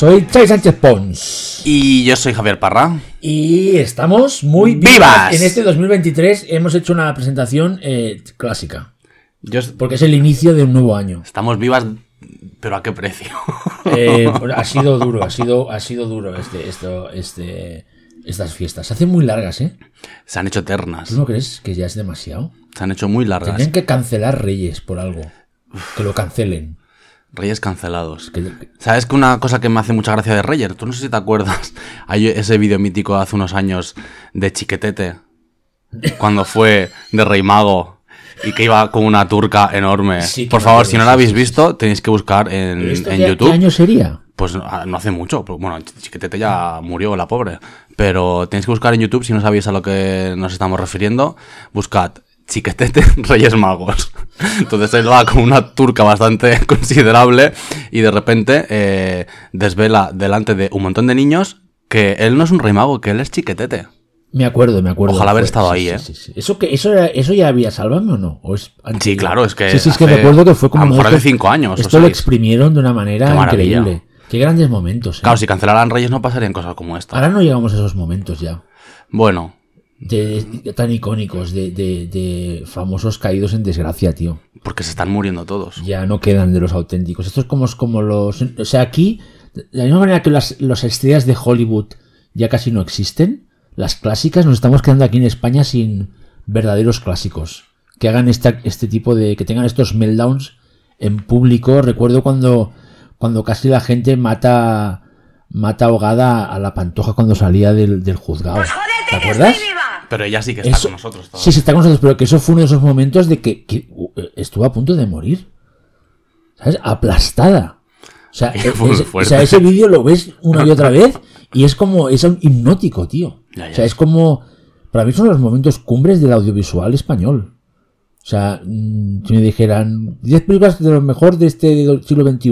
Soy Chai Sánchez Pons. Y yo soy Javier Parra. Y estamos muy ¡Vivas! vivas. En este 2023 hemos hecho una presentación eh, clásica. Yo- Porque es el inicio de un nuevo año. estamos vivas, pero ¿a qué precio? Eh, ha sido duro, ha sido, ha sido duro este, esto, este, estas fiestas. Se hacen muy largas, ¿eh? Se han hecho eternas. ¿Tú no crees que ya es demasiado? Se han hecho muy largas. Tendrían que cancelar Reyes por algo. Que lo cancelen. Reyes cancelados. ¿Sabes que una cosa que me hace mucha gracia de Reyes? Tú no sé si te acuerdas. Hay ese vídeo mítico de hace unos años de Chiquetete. Cuando fue de Rey Mago. Y que iba con una turca enorme. Sí, Por favor, si no la habéis visto, tenéis que buscar en, ¿Pero esto en qué- YouTube. ¿Qué año sería? Pues ah, no hace mucho, pero, bueno, Chiquetete ya murió, la pobre. Pero tenéis que buscar en YouTube, si no sabéis a lo que nos estamos refiriendo, buscad Chiquetete Reyes Magos. Entonces él va con una turca bastante considerable y de repente eh, desvela delante de un montón de niños que él no es un rey mago, que él es Chiquetete. Me acuerdo, me acuerdo. Ojalá haber estado sí, ahí, sí, ¿eh? sí. ¿Eso, que, eso, era- ¿Eso ya había Sálvame o no? ¿O es anterior? Sí, claro, es que Sí, sí, es que hace- recuerdo que fue como. a lo mejor hace cinco años o Esto lo exprimieron de una manera increíble. Qué grandes momentos. ¿eh? Claro, si cancelaran Reyes no pasarían cosas como esta. Ahora no llegamos a esos momentos ya. Bueno, De, de- tan icónicos, de, de- de famosos caídos en desgracia, tío. porque se están muriendo todos. Ya no quedan de los auténticos. Esto es como, es como los. O sea, aquí, de la misma manera que las, las estrellas de Hollywood ya casi no existen, las clásicas nos estamos quedando aquí en España sin verdaderos clásicos. Que hagan esta, este tipo de. que tengan estos meltdowns en público. Recuerdo cuando, cuando casi la gente mata. mata ahogada a la pantoja cuando salía del, del juzgado. ¿Te acuerdas? Pero ella sí que está Eso- con nosotros todos. Sí, sí, está con nosotros, pero que eso fue uno de esos momentos de que, que, uh, estuvo a punto de morir. ¿Sabes? Aplastada. O sea, muy ese, o fuerte. sea, ese vídeo lo ves una y otra vez y es como, es un hipnótico, tío. Ya, ya. O sea, es como, para mí son los momentos cumbres del audiovisual español. O sea, mm, si me dijeran 10 películas de lo mejor de este siglo XXI,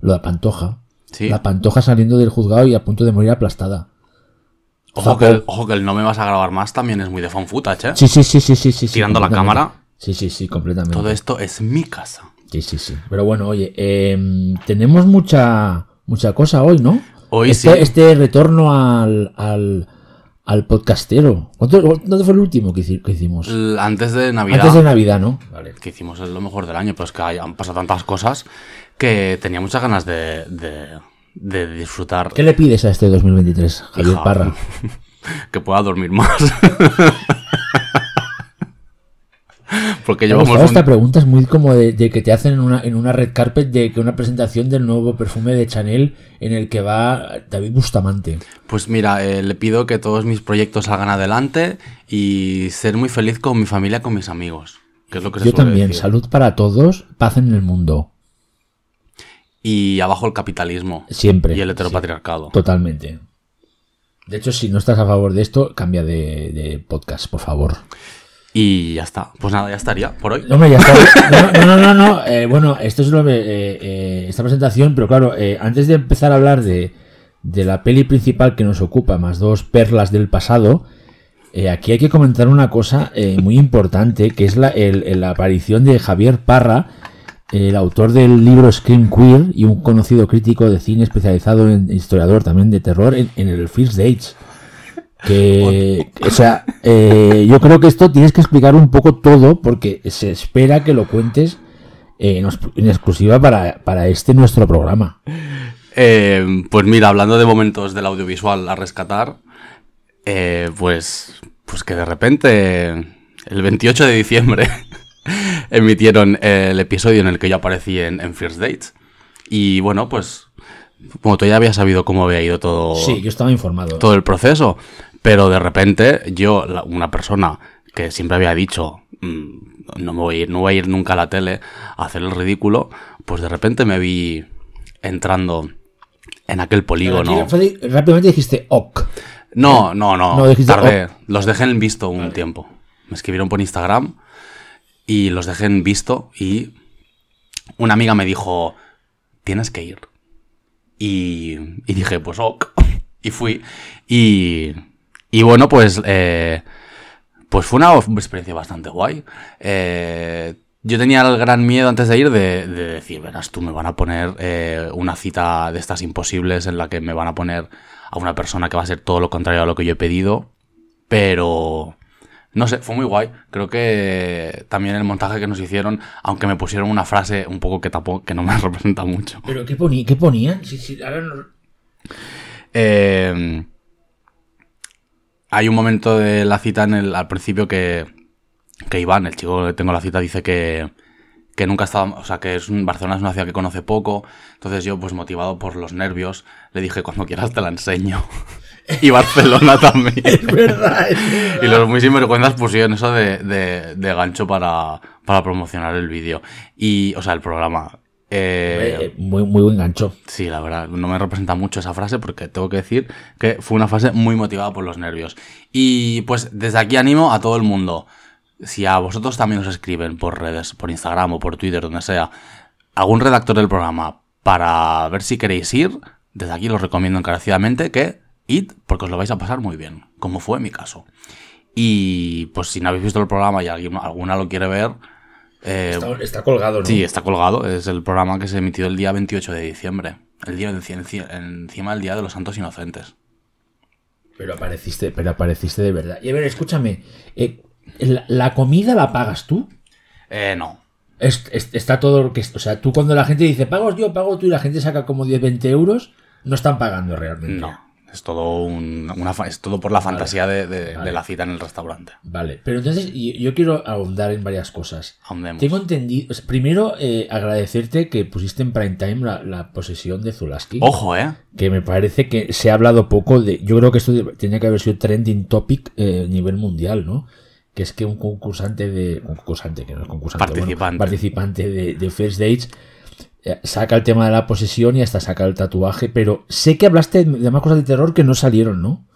lo de Pantoja. Sí. La Pantoja saliendo del juzgado y a punto de morir aplastada. Ojo que, el, ojo que el no me vas a grabar más también es muy de fan footage, ¿eh? Sí, sí, sí, sí, sí, Tirando la cámara. Sí, sí, sí, completamente. Todo esto es mi casa. Sí, sí, sí. Pero bueno, oye, em, tenemos mucha mucha cosa hoy, ¿no? Hoy este, sí. Este retorno al, al, al podcastero. ¿Cuánto, ¿Cuándo fue el último que, hici- que hicimos? Antes de Navidad, Antes de Navidad, ¿no? Vale. que hicimos es lo mejor del año, pero es que han pasado tantas cosas que tenía muchas ganas de, de, de disfrutar. ¿Qué le pides a este 2023, Javier Hija, Parra? que pueda dormir más. Porque llevamos un- esta pregunta, es muy como de, de que te hacen en una, en una red carpet de que una presentación del nuevo perfume de Chanel en el que va David Bustamante. Pues mira, eh, le pido que todos mis proyectos salgan adelante y ser muy feliz con mi familia, con mis amigos. Que es lo que se Yo también, decir. salud para todos, paz en el mundo. Y abajo el capitalismo. Siempre. Y el heteropatriarcado. Totalmente. De hecho, si no estás a favor de esto, cambia de, de podcast, por favor. Y ya está. Pues nada, ya estaría por hoy. No, hombre, ya está. No, no, no, no. no. Eh, bueno, esto es lo que, eh, eh, esta presentación, pero claro, antes de empezar a hablar de, de la peli principal que nos ocupa, más dos perlas del pasado, aquí hay que comentar una cosa muy importante, que es la, el- el- la aparición de Javier Parra, el autor del libro Scream Queer y un conocido crítico de cine especializado en historiador también de terror en, el First Dates. Que, o sea, eh, yo creo que esto tienes que explicar un poco todo porque se espera que lo cuentes en exclusiva para, para este nuestro programa. Eh, pues mira, hablando de momentos del audiovisual a rescatar, eh, pues, pues que de repente, el 28 de diciembre, emitieron el episodio en el que yo aparecí en, en First Dates. Y bueno, pues como tú ya habías sabido cómo había ido todo, Sí, yo estaba informado. todo el proceso, pero de repente yo, la- una persona que siempre había dicho, "Mm, no me voy a ir, no voy a ir nunca a la tele a hacer el ridículo, pues de repente me vi entrando en aquel polígono. Rápidamente dijiste ok. No, no, no. No, dijiste, tardé. Los dejé en visto un tiempo. Me escribieron por Instagram y los dejé en visto y una amiga me dijo, tienes que ir. Y, y dije, pues ok. Y fui. Y, y bueno, pues, eh, pues fue una experiencia bastante guay. Eh, yo tenía el gran miedo antes de ir de, de decir, verás, tú me van a poner eh, una cita de estas imposibles en la que me van a poner a una persona que va a ser todo lo contrario a lo que yo he pedido. Pero, no sé, fue muy guay. Creo que también el montaje que nos hicieron, aunque me pusieron una frase un poco que tampoco, que no me representa mucho. ¿Pero qué, poni- qué ponían? Sí, sí, ahora no- Eh, hay un momento de la cita en el, al principio que, que Iván, el chico que tengo la cita, dice que, que nunca estaba, o sea, que es un, Barcelona es una ciudad que conoce poco. Entonces yo, pues motivado por los nervios, le dije, cuando quieras te la enseño. y Barcelona también. Es verdad, es verdad. Y los muy sinvergüenzas pusieron eso de, de, de gancho para, para promocionar el vídeo. Y, o sea, el programa. Eh, Eh, muy, muy buen gancho. Sí, la verdad, no me representa mucho esa frase porque tengo que decir que fue una frase muy motivada por los nervios. Y pues desde aquí animo a todo el mundo. Si a vosotros también os escriben por redes, por Instagram o por Twitter, donde sea, algún redactor del programa para ver si queréis ir, desde aquí os recomiendo encarecidamente que id porque os lo vais a pasar muy bien, como fue mi caso. Y pues si no habéis visto el programa y alguien, alguna lo quiere ver, eh, Está, está colgado, ¿no? Sí, está colgado. Es el programa que se emitió el día 28 de diciembre. El día enci- enci- encima del Día de los Santos Inocentes. Pero apareciste, pero apareciste de verdad. Y a ver, escúchame. eh, la, la comida la pagas tú? Eh, no. Es- es- está todo que O sea, tú cuando la gente dice pago yo, pago tú y la gente saca como 10, 20 euros, no están pagando realmente. No. Es todo, un- una, es todo por la fantasía de, de- vale. de la cita en el restaurante. Vale, pero entonces yo quiero ahondar en varias cosas. Ahondemos. Tengo entendido. o sea, primero, eh, agradecerte que pusiste en prime time la, la posesión de Zulaski. Ojo, ¿eh? Que me parece que se ha hablado poco de. Yo creo que esto tenía que haber sido trending topic eh, a nivel mundial, ¿no? Que es que un concursante de. concursante, que no es concursante. bueno, Participante. participante de, de First Dates. Eh, Saca el tema de la posesión y hasta saca el tatuaje, pero sé que hablaste de más cosas de terror que no salieron, ¿no?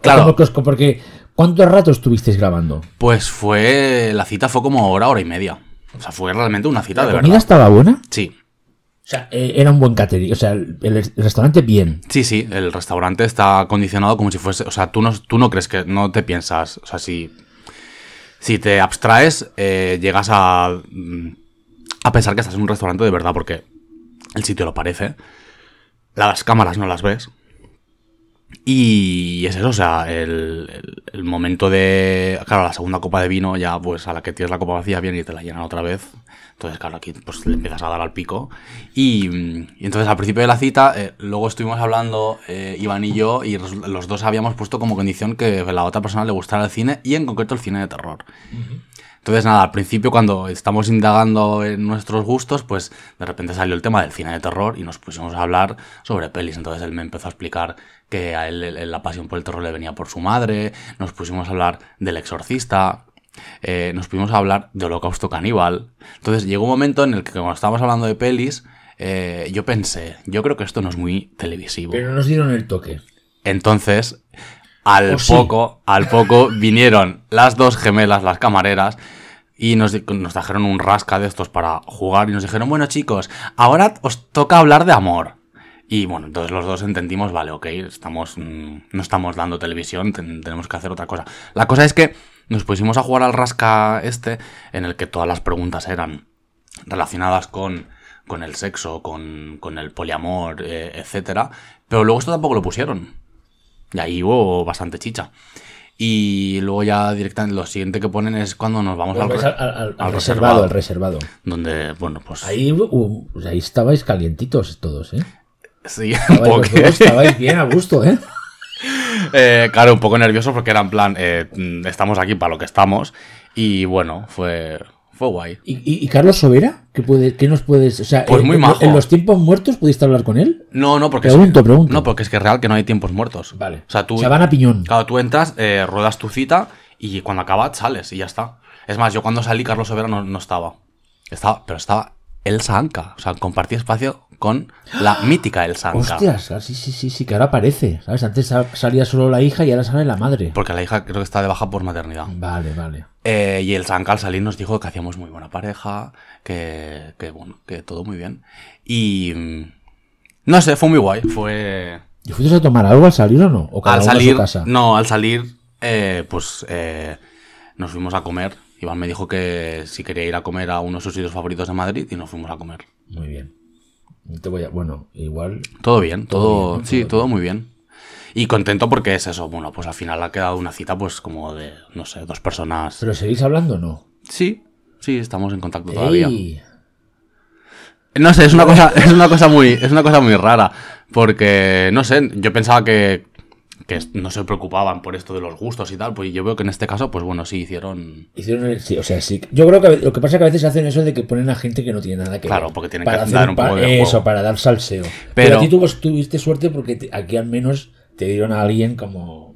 Claro. Porque, ¿cuánto rato estuvisteis grabando? Pues fue. La cita fue como hora, hora y media. O sea, fue realmente una cita ¿La de comida verdad. estaba buena? Sí. O sea, eh, era un buen catering. O sea, el, el restaurante bien. Sí, sí, el restaurante está acondicionado como si fuese. O sea, tú no, tú no crees que. No te piensas. O sea, si. Si te abstraes, eh, llegas a. mm, A pensar que estás en un restaurante de verdad, porque el sitio lo parece. Las cámaras no las ves. Y es eso, o sea, el, el- momento de. Claro, la segunda copa de vino, ya pues a la que tienes la copa vacía, viene y te la llenan otra vez. Entonces, claro, aquí pues le empiezas a dar al pico. Y, entonces al principio de la cita, eh, luego estuvimos hablando, eh, Iván y yo, y los dos habíamos puesto como condición que a la otra persona le gustara el cine y en concreto el cine de terror. Entonces, nada, al principio cuando estamos indagando en nuestros gustos, pues de repente salió el tema del cine de terror y nos pusimos a hablar sobre pelis. Entonces él me empezó a explicar que a él, la pasión por el terror le venía por su madre, nos pusimos a hablar del exorcista, eh, nos pusimos a hablar de Holocausto Caníbal. Entonces llegó un momento en el que cuando estábamos hablando de pelis, eh, yo pensé, yo creo que esto no es muy televisivo. Pero no nos dieron el toque. Entonces, al ¿O sí? poco, al poco vinieron las dos gemelas, las camareras, y nos, trajeron un rasca de estos para jugar y nos dijeron, bueno chicos, ahora os toca hablar de amor. Y bueno, entonces los dos entendimos, vale, ok, estamos, mm, no estamos dando televisión, ten- tenemos que hacer otra cosa. La cosa es que nos pusimos a jugar al rasca este, en el que todas las preguntas eran relacionadas con, con el sexo, con, con el poliamor, eh, etcétera. Pero luego esto tampoco lo pusieron. Y ahí hubo bastante chicha. Y luego ya directamente lo siguiente que ponen es cuando nos vamos re- al, al- al al reservado, al reservado. Donde, bueno, pues... Ahí, uh, pues ahí estabais calientitos todos, ¿eh? Sí, un Estabais, poco. dos, estabais bien a gusto, ¿eh? Eh, claro, un poco nervioso porque era en plan, eh, mm, estamos aquí para lo que estamos. Y bueno, fue, Fue guay. ¿Y, y- y Carlos Sobera? ¿Qué, puede, ¿Qué nos puedes...? O sea, Pues muy en- majo. ¿En los tiempos muertos pudiste hablar con él? No, no, porque Pregunto, es que, pregunto. No, porque es que es real que no hay tiempos muertos. Vale. O sea, tú. Se van a piñón. Claro, tú entras, eh, ruedas tu cita y cuando acabas sales y ya está. Es más, yo cuando salí, Carlos Sobera no, no estaba. Estaba, pero estaba Elsa Anca. O sea, compartía espacio con la mítica Elsa Anca. Hostias, sí, sí, sí, sí, que ahora aparece, ¿sabes? Antes sa- salía solo la hija y ahora sale la madre. Porque la hija creo que está de baja por maternidad. Vale, vale. Eh, y el Sanka al salir nos dijo que hacíamos muy buena pareja, que, que bueno, que todo muy bien. Y mm, no sé, fue muy guay. Fue ¿Y fuiste a tomar algo al salir o no? ¿O cada al uno a su salir, casa? no, al salir, eh, pues eh, nos fuimos a comer. Iván me dijo que si quería ir a comer a uno de sus sitios favoritos de Madrid y nos fuimos a comer. Muy bien. No Te voy a... Bueno, igual... Todo bien, todo, Todo bien, sí, todo todo muy bien. Y contento porque es eso, bueno, pues al final ha quedado una cita pues como de, no sé, dos personas. ¿Pero seguís hablando o no? Sí, sí, estamos en contacto todavía. No sé, es una cosa, es una cosa muy, es una cosa muy rara. Porque, no sé, yo pensaba que, que no se preocupaban por esto de los gustos y tal. Pues yo veo que en este caso, pues bueno, sí hicieron. Hicieron sí, o sea, sí. Yo creo que lo que pasa es que a veces hacen eso de que ponen a gente que no tiene nada que Claro, ver. porque tienen para que hacer dar un poco de Eso, juego. para dar salseo. Pero, Pero- a ti tú tuviste suerte porque te- aquí al menos te dieron a alguien como...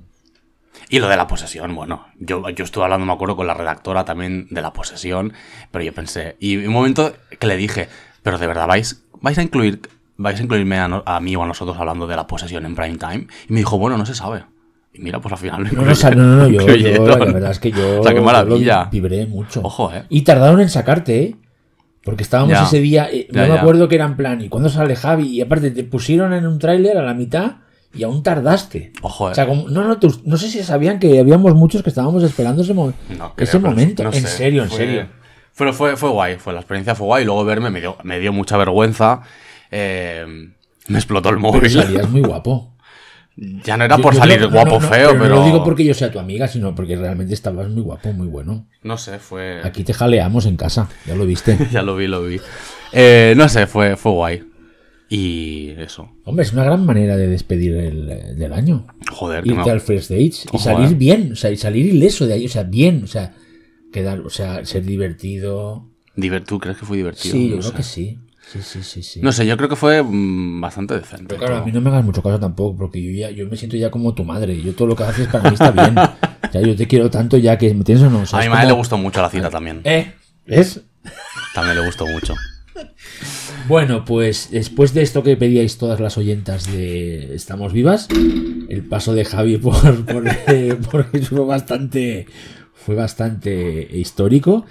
Y lo de la posesión, bueno, yo, yo estuve hablando, me acuerdo, con la redactora también de la posesión, pero yo pensé, y un momento que le dije, pero de verdad, ¿vais, vais a incluir, vais a incluirme a, no- a mí o a nosotros hablando de la posesión en prime time? Y me dijo, bueno, no se sabe. Y mira, pues al final lo No, no, o sea, no, no, no, yo, yo, la verdad es que yo, O sea, qué maravilla. vibré mucho. Ojo, eh. Y tardaron en sacarte, ¿eh? Porque estábamos Ya. ese día, eh, Ya, no me ya. acuerdo que era en plan, ¿y cuándo sale Javi? Y aparte te pusieron en un tráiler a la mitad y aún tardaste. Ojo, eh. O sea, como- no, no, tú- no sé si sabían que habíamos muchos que estábamos esperando ese, mo- No, creo, ese momento. no en sé, serio, en fue- serio. Pero fue, fue guay, fue, la experiencia fue guay. Y luego verme me dio, me dio mucha vergüenza. Eh, me explotó el Pero móvil. salías muy guapo. Ya no era Yo- por yo salir no- no, guapo no, feo, pero. No lo digo porque yo sea tu amiga, sino porque realmente estabas muy guapo, muy bueno. No sé, fue. Aquí te jaleamos en casa, ya lo viste. ya lo vi, lo vi. Eh, no sé, fue, fue guay. Y eso. Hombre, es una gran manera de despedir el, eh, del año. Joder, que irte me- al first date y salir eh. bien, o sea, y salir ileso de ahí, o sea, bien, o sea, quedar, o sea, ser divertido. Diver- ¿Tú crees que fue divertido? Sí, yo No creo sé. que sí. Sí, sí, sí, sí. No sé, yo creo que fue mm, bastante decente. Pero claro, a mí no me hagas mucho caso tampoco, porque yo ya, yo me siento ya como tu madre. Yo todo lo que haces para mí está bien. Ya yo te quiero tanto ya que me tienes o no. o sea, A mi madre como- le gustó mucho la cita también. ¿Eh? ¿Ves? También le gustó mucho. Bueno, pues después de esto que pedíais todas las oyentas de Estamos Vivas, el paso de Javi por, por, por eso fue bastante fue bastante histórico.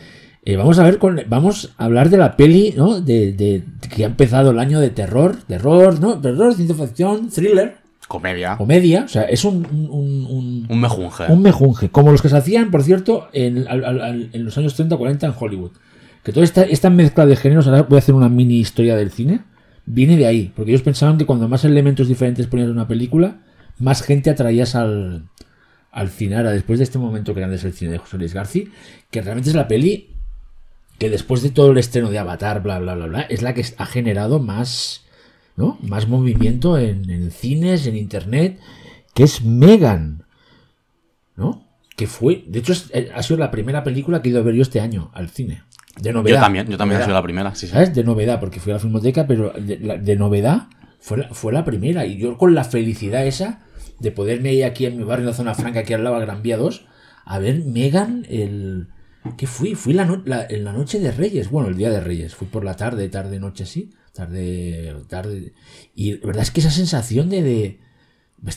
Eh, vamos a ver con, vamos a hablar de la peli, ¿no? De, de- que ha empezado el año de terror, terror, ¿no? Terror, ciencia ficción, thriller, Comedia. comedia, o sea, es un, un, un- Un mejunje. un mejunje, como los que se hacían, por cierto, en, al- al- al- en los años 30-40 en Hollywood. Que toda esta, esta mezcla de géneros, ahora voy a hacer una mini historia del cine, viene de ahí. Porque ellos pensaban que cuando más elementos diferentes ponías en una película, más gente atraías al, al cine. Ahora, después de este momento grande es el cine de José Luis García, que realmente es la peli que después de todo el estreno de Avatar, bla, bla, bla, bla, es la que ha generado más, ¿no? Más movimiento en, en cines, en internet, que es Megan, ¿no? Que fue, de hecho, es- eh, ha sido la primera película que he ido a ver yo este año al cine. De novedad. Yo también, yo también he sido la primera, sí, sí. ¿Sabes? De novedad, porque fui a la filmoteca, pero de, la- de novedad fue la, fue la primera. Y yo con la felicidad esa de poderme ir aquí en mi barrio, en la zona franca, aquí al lado, a Gran Vía 2, a ver Megan el... ¿Qué fui? Fui la, no- la- en la noche de Reyes, bueno, el día de Reyes. Fui por la tarde, tarde, noche así. Tarde, tarde. Y la verdad es que esa sensación de... de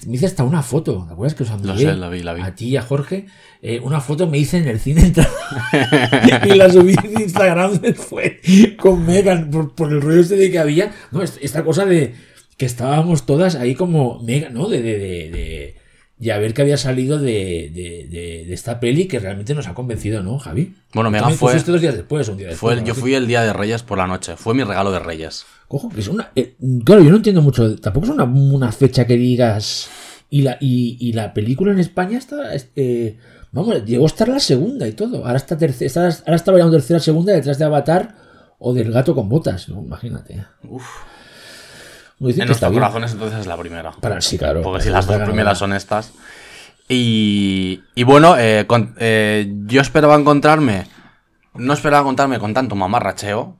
me hice hasta una foto, ¿te acuerdas que os envié sé, la vi, la vi. a ti y a Jorge? Eh, una foto me hice en el cine y la subí en Instagram después con Megan por, por el rollo este de que había no es- esta cosa de que estábamos todas ahí como Megan no de de, de, de- y a ver que había salido de, de, de- de esta peli que realmente nos ha convencido no Javi Bueno, Megan fue- dos días después un día después Fue, yo fui el día de Reyes por la noche. Fue mi regalo de Reyes. Cojo, que es una. eh, claro, yo no entiendo mucho. Tampoco es una, una fecha que digas. Y la, y, y la película en España está. eh, vamos, llegó a estar la segunda y todo. Ahora está tercera. ahora está variando tercera, segunda detrás de Avatar o del gato con botas. ¿no? Imagínate. Uf. En que está nuestros bien. corazones entonces es la primera. Para, sí, claro. Porque si las dos primeras son estas. Y, y bueno, eh, con- eh, yo esperaba encontrarme no esperaba contarme con tanto mamarracheo,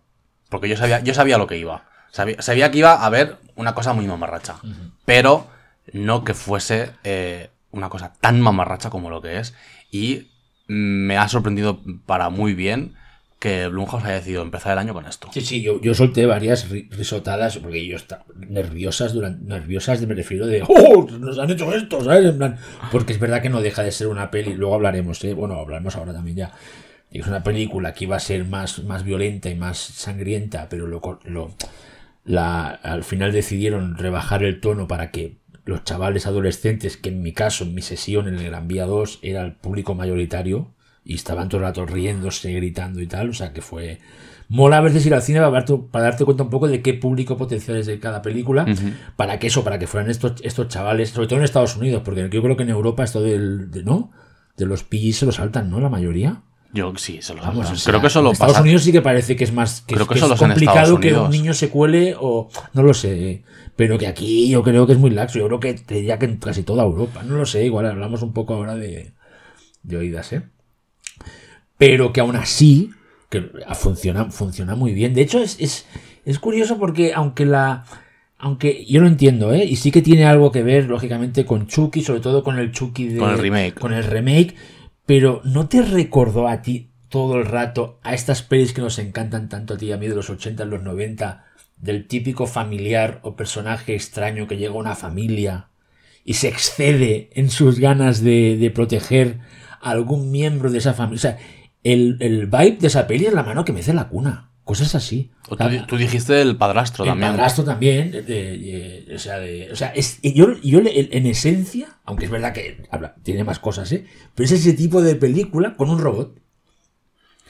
porque yo sabía, yo sabía lo que iba. Sabía, sabía que iba a haber una cosa muy mamarracha, pero no que fuese eh, una cosa tan mamarracha como lo que es. Y me ha sorprendido para muy bien que Blumhouse haya decidido empezar el año con esto. Sí, sí, yo, yo solté varias ri- risotadas porque yo estaba nerviosas durante nerviosas me refiero de ¡Oh! Nos han hecho esto, ¿sabes? En plan, porque es verdad que no deja de ser una peli, luego hablaremos, ¿eh? bueno, hablaremos ahora también ya. Es una película que iba a ser más, más violenta y más sangrienta, pero lo, lo al final decidieron rebajar el tono para que los chavales adolescentes, que en mi caso, en mi sesión en el Gran Vía 2, era el público mayoritario, y estaban todo el rato riéndose, gritando y tal, o sea que fue... Mola a veces ir al cine para darte, para darte cuenta un poco de qué público potencial es de cada película, para que eso, para que fueran estos, estos chavales, sobre todo en Estados Unidos, porque yo creo que en Europa esto del, de, ¿no? De los PG se lo saltan, ¿no? La mayoría. Yo sí, se lo Vamos, saltan. o sea, Creo que solo en Estados pasa. Unidos sí que parece que es más que, Creo que que es complicado que un niño se cuele o no lo sé, pero que aquí yo creo que es muy laxo. Yo creo que te diría que en casi toda Europa, no lo sé. Igual hablamos un poco ahora de, de oídas, ¿eh? Pero que aún así que funciona funciona muy bien. De hecho es, es, es curioso porque aunque la aunque yo lo entiendo, ¿eh? Y sí que tiene algo que ver, lógicamente, con Chucky, sobre todo con el Chucky de. Con el remake. Con el remake. Pero ¿no te recordó a ti todo el rato a estas pelis que nos encantan tanto a ti y a mí de los 80 en los 90? Del típico familiar o personaje extraño que llega a una familia y se excede en sus ganas de, de proteger a algún miembro de esa familia. O sea, el, el vibe de esa peli es la mano que mece la cuna. Cosas así. O Tú, tú dijiste el padrastro El también. padrastro también, de- de- de- o sea, de- o sea, es, yo, yo le- en esencia, aunque es verdad que habla- tiene más cosas, ¿eh? pero es ese tipo de película con un robot.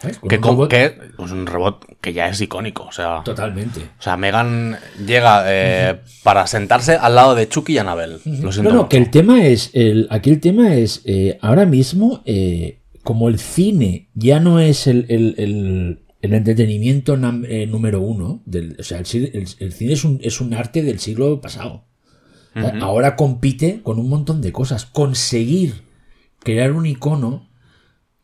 ¿Sabes? Con Que, un robot que es un robot que ya es icónico. O sea, totalmente. o sea Megan llega eh, para sentarse al lado de Chucky y. Lo siento No, no, mucho. que el tema es, el, aquí el tema es, eh, ahora mismo, eh, como el cine ya no es el, el- el- el entretenimiento nam- eh, número uno, del, o sea, el, cine es un, es un arte del siglo pasado. Ahora compite con un montón de cosas. Conseguir crear un icono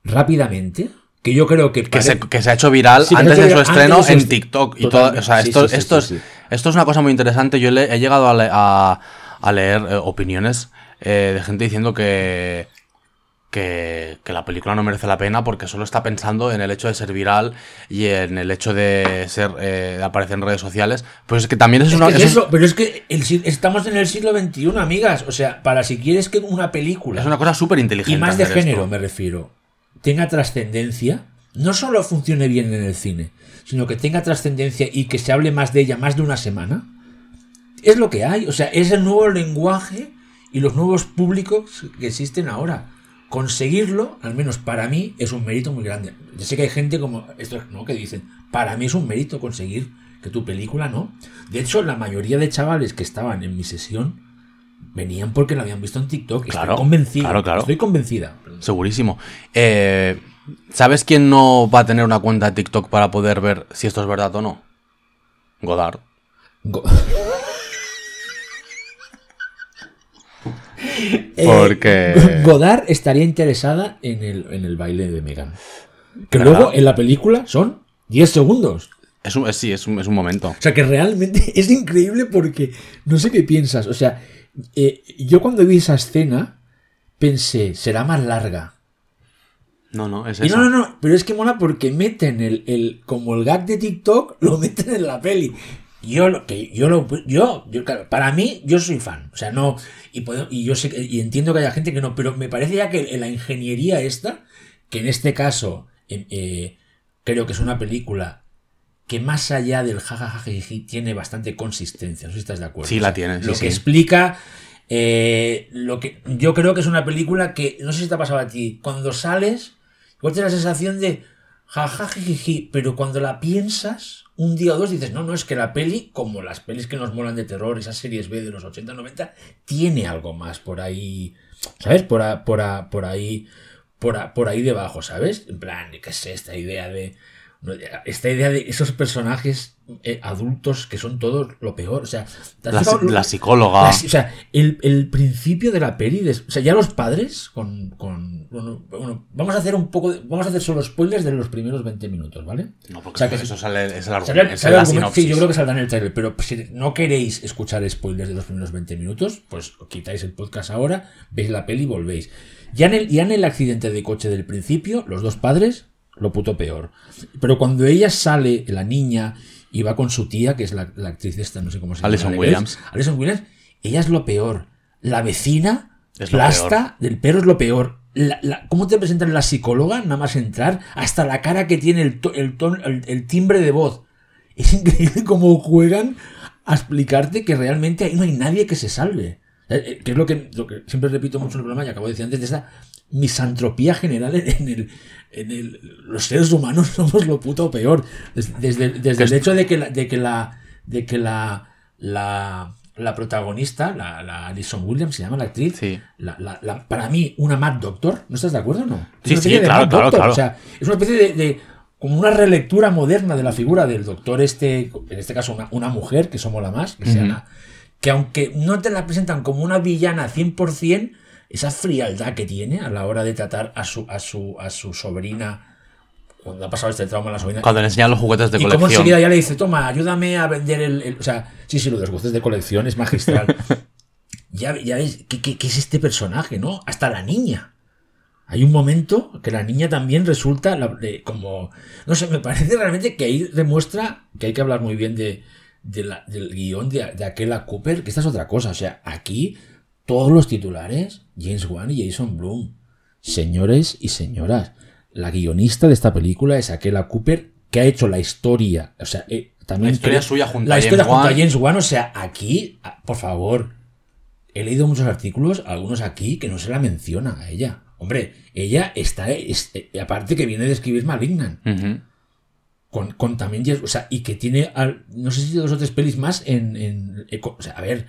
rápidamente, que yo creo que... que, se, que se ha hecho viral Sí, antes de su viral estreno en TikTok. Y todo, o sea, Sí, esto, sí, esto, es, esto es una cosa muy interesante. Yo le, he llegado a, le- a- a leer eh, opiniones eh, de gente diciendo que, que, que la película no merece la pena porque solo está pensando en el hecho de ser viral y en el hecho de ser eh, de aparecer en redes sociales. Pues es que también es Es una... que es eso es- eso, pero es que el estamos en el siglo XXI, amigas. O sea, para si quieres que una película... es una cosa súper inteligente. y más de género esto. me refiero, tenga trascendencia, no solo funcione bien en el cine, sino que tenga trascendencia y que se hable más de ella más de una semana, es lo que hay. O sea, es el nuevo lenguaje y los nuevos públicos que existen ahora. Conseguirlo, al menos para mí, es un mérito muy grande. Yo sé que hay gente como esto, ¿no? que dicen, para mí es un mérito conseguir que tu película no. De hecho, la mayoría de chavales que estaban en mi sesión venían porque lo habían visto en TikTok. Claro, Estoy convencida. claro, claro. Estoy convencida. Segurísimo. Eh, ¿Sabes quién no va a tener una cuenta de TikTok para poder ver si esto es verdad o no? Godard. Go- Porque- Eh, Godard estaría interesada en el, en el baile de Megan. Que ¿Verdad? luego en la película son 10 segundos. Es un, es- sí, es un, es un momento. O sea que realmente es increíble porque no sé qué piensas. O sea, eh, yo cuando vi esa escena pensé, será más larga. No, no, es Y no, no, no, pero es que mola porque meten el, el como el gag de TikTok, lo meten en la peli. Yo lo que yo lo yo, yo claro, para mí yo soy fan, o sea, no y puedo, y yo sé y entiendo que haya gente que no, pero me parece ya que la ingeniería esta, que en este caso eh, eh, creo que es una película que más allá del jajajajiji tiene bastante consistencia, no sé si estás de acuerdo. Sí, la tiene, sí, Lo sí. que explica eh, lo que yo creo que es una película que no sé si te ha pasado a ti, cuando sales igual tienes la sensación de jajajiji, pero cuando la piensas un día o dos dices, no, no, es que la peli, como las pelis que nos molan de terror, esas series B de los 80, 90, tiene algo más por ahí, ¿sabes? Por, a- por, a- por ahí, por, a- por ahí debajo, ¿sabes? En plan, ¿qué es esta idea de esta idea de esos personajes eh, adultos que son todos lo peor. O sea, ¿te has La, fijado lo- la psicóloga. la- o sea, el, el principio de la peli, de- o sea, ya los padres con, con- bueno, bueno, vamos a hacer un poco, de- vamos a hacer solo spoilers de los primeros 20 minutos, ¿vale? No, porque O sea, que- eso sale, es el argumento. sale sí, yo creo que saldrá en el trailer, pero si no queréis escuchar spoilers de los primeros 20 minutos, pues quitáis el podcast ahora, veis la peli y volvéis. Ya en, el, ya en el accidente de coche del principio, los dos padres, lo puto peor. Pero cuando ella sale, la niña, y va con su tía, que es la, la actriz esta, no sé cómo se llama. Alison Williams. Alison Williams, ella es lo peor. La vecina, Es lo plasta del perro es lo peor. La- la- ¿Cómo te presentan la psicóloga? Nada más entrar, hasta la cara que tiene, el, to- el, ton- el- el timbre de voz. Es increíble cómo juegan a explicarte que realmente ahí no hay nadie que se salve. Eh, eh, Que es lo que, lo que siempre repito mucho en el programa y acabo de decir antes de esa misantropía general en el, en el. Los seres humanos somos lo puto peor. Des- Desde, desde el hecho de que la. De que la, de que la, la, la protagonista, la, la Alison Williams, se llama la actriz. Sí. La, para mí, una Mad Doctor. ¿No estás de acuerdo o no? Es Sí, sí, claro, claro, claro. O sea, es una especie de, de- como una relectura moderna de la figura del doctor este, en este caso una, una mujer, que somos la más, que, se llama- que aunque no te la presentan como una villana 100%, esa frialdad que tiene a la hora de tratar a su, a su, a su sobrina, cuando ha pasado este trauma a la sobrina, Cuando le enseñan los juguetes de y como colección. enseguida ya le dice, toma, ayúdame a vender el... el-". O sea, sí, sí, lo de los gustos de colección es magistral. ya, ya ves, ¿qué, qué, qué es este personaje, no? Hasta la niña. Hay un momento que la niña también resulta la- como... No sé, me parece realmente que ahí demuestra que hay que hablar muy bien de, de la- del guion de, de aquella Cooper, que esta es otra cosa. O sea, aquí todos los titulares, James Wan y Jason Bloom. Señores y señoras, la guionista de esta película es aquella Cooper que ha hecho la historia. O sea, eh, también La historia creo- suya junto la a historia James junto a Wan. James Wan. O sea, aquí, ah, por favor, he leído muchos artículos, algunos aquí, que no se la menciona a ella. Hombre, ella está, es- eh, aparte que viene de escribir Malignant, con, con también, James- o sea, y que tiene, no sé si dos o tres pelis más en, en- eh, o sea, a ver,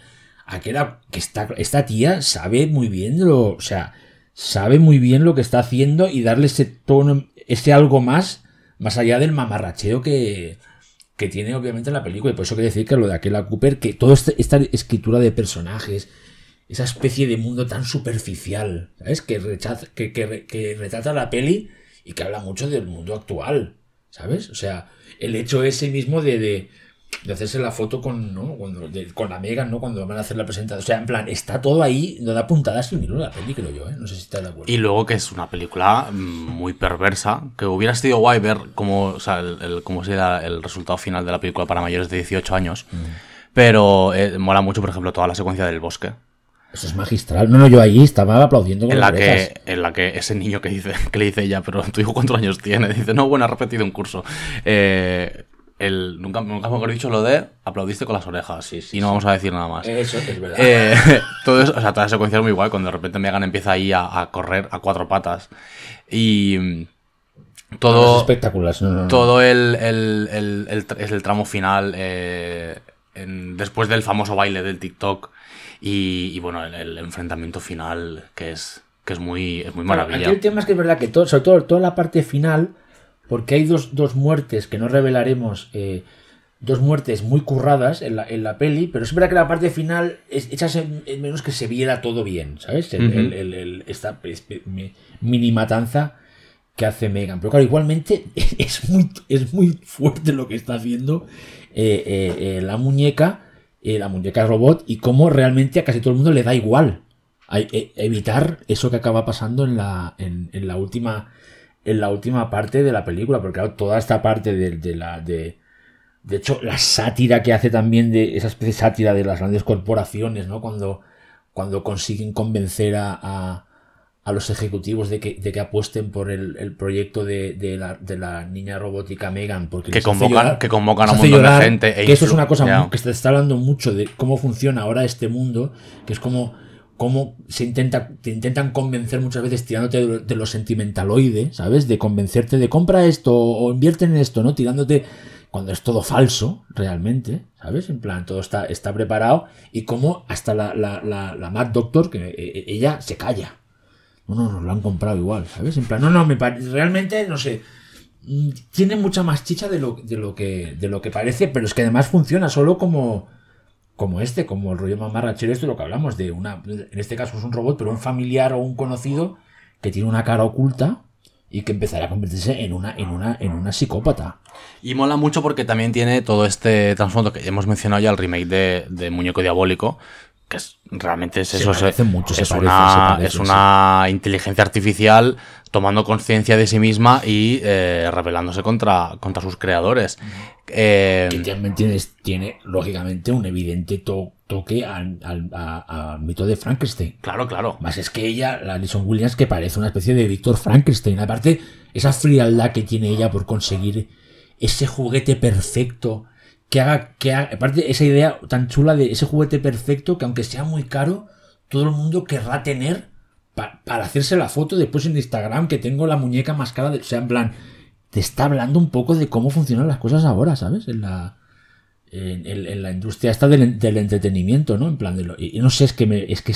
aquella, que está, esta tía sabe muy bien lo, o sea, sabe muy bien lo que está haciendo y darle ese tono, ese algo más, más allá del mamarracheo que, que tiene obviamente en la película. Y por eso quiero decir que lo de aquella Cooper, que toda este- esta escritura de personajes, esa especie de mundo tan superficial, ¿sabes? Que, rechaza, que, que, que retrata la peli y que habla mucho del mundo actual, ¿sabes? O sea, el hecho ese mismo de, de hacerse la foto con, ¿no? Cuando, de- con la Megan, ¿no? Cuando van a hacer la presentación. O sea, en plan, está todo ahí, no da puntadas hilo de la peli, creo yo, ¿eh? No sé si estás de acuerdo. Y luego que es una película mm, muy perversa, que hubiera sido guay ver cómo, o sea, el, el- cómo sería el resultado final de la película para mayores de 18 años. Pero eh, mola mucho, por ejemplo, toda la secuencia del bosque. Eso es magistral. No, no, yo ahí estaba aplaudiendo con En la, que, en la que ese niño que dice, que le dice ella, pero tu hijo cuántos años tiene, dice, no, bueno, ha repetido un curso. Eh, el, nunca, nunca mejor dicho lo de aplaudiste con las orejas, y no vamos a decir nada más. Eso es verdad. Eh, todo eso, o sea, toda la secuencia es muy guay cuando de repente Megan empieza ahí a, a correr a cuatro patas. Y mm, Es todo, espectacular. no, no, no. todo el, el, el- es el tramo final eh, en- después del famoso baile del TikTok y, y, bueno, el, enfrentamiento final que es, que es muy, es muy maravilla. Aquí el tema es que es verdad que todo, sobre todo toda la parte final, porque hay dos, dos muertes que no revelaremos, eh, dos muertes muy curradas en la, en la peli, pero es verdad que la parte final es echas en, en menos que se viera todo bien, ¿sabes? El, el- el- el- esta mini matanza que hace Megan. Pero claro, igualmente es muy, es muy fuerte lo que está haciendo eh, eh, la muñeca, la muñeca robot, y cómo realmente a casi todo el mundo le da igual a- e- evitar eso que acaba pasando en la, en, en la última en la última parte de la película, porque claro, toda esta parte de, de la de, de hecho la sátira que hace también de esa especie de sátira de las grandes corporaciones, ¿no? Cuando, cuando consiguen convencer a, a, a los ejecutivos de que, de que apuesten por el, el proyecto de, de la, de la niña robótica Megan, porque Que convocan- llorar- que convocan a un montón de gente e que eso es una cosa que se está hablando mucho de cómo funciona ahora este mundo, que es como cómo se intenta, te intentan convencer muchas veces tirándote de, de lo sentimentaloide, ¿sabes? De convencerte de compra esto o invierte en esto, ¿no? Tirándote cuando es todo falso, realmente, ¿sabes? En plan, todo está, está preparado y cómo hasta la, la, la, Mad Doctor, que eh, ella se calla. No, no, nos lo han comprado igual, ¿sabes? En plan, no, no, me realmente, no sé, mm, tiene mucha más chicha de lo, de lo que de lo que parece, pero es que además funciona solo como como este, como el rollo mamarrachero, esto es lo que hablamos de una en este caso es un robot, pero un familiar o un conocido que tiene una cara oculta y que empezará a convertirse en una en una en una psicópata. Y mola mucho porque también tiene todo este trasfondo que hemos mencionado ya, el remake de, de Muñeco Diabólico, que es, realmente es Se eso. parece mucho, se es, parece, una, parece, es una inteligencia artificial tomando conciencia de sí misma y eh, rebelándose contra, contra sus creadores. Eh, que también tiene, tiene lógicamente un evidente to- toque al, al- a- al mito de Frankenstein. claro, claro. Más es que ella, la Alison Williams, que parece una especie de Víctor Frankenstein. Aparte, esa frialdad que tiene ella por conseguir ese juguete perfecto. Que haga, que haga- aparte, esa idea tan chula de ese juguete perfecto que aunque sea muy caro, todo el mundo querrá tener pa- para hacerse la foto después en Instagram que tengo la muñeca más cara. De, o sea, en plan, te está hablando un poco de cómo funcionan las cosas ahora, ¿sabes? En la, en, la industria esta del, del entretenimiento, ¿no? En plan de lo, y no sé, es que me, es que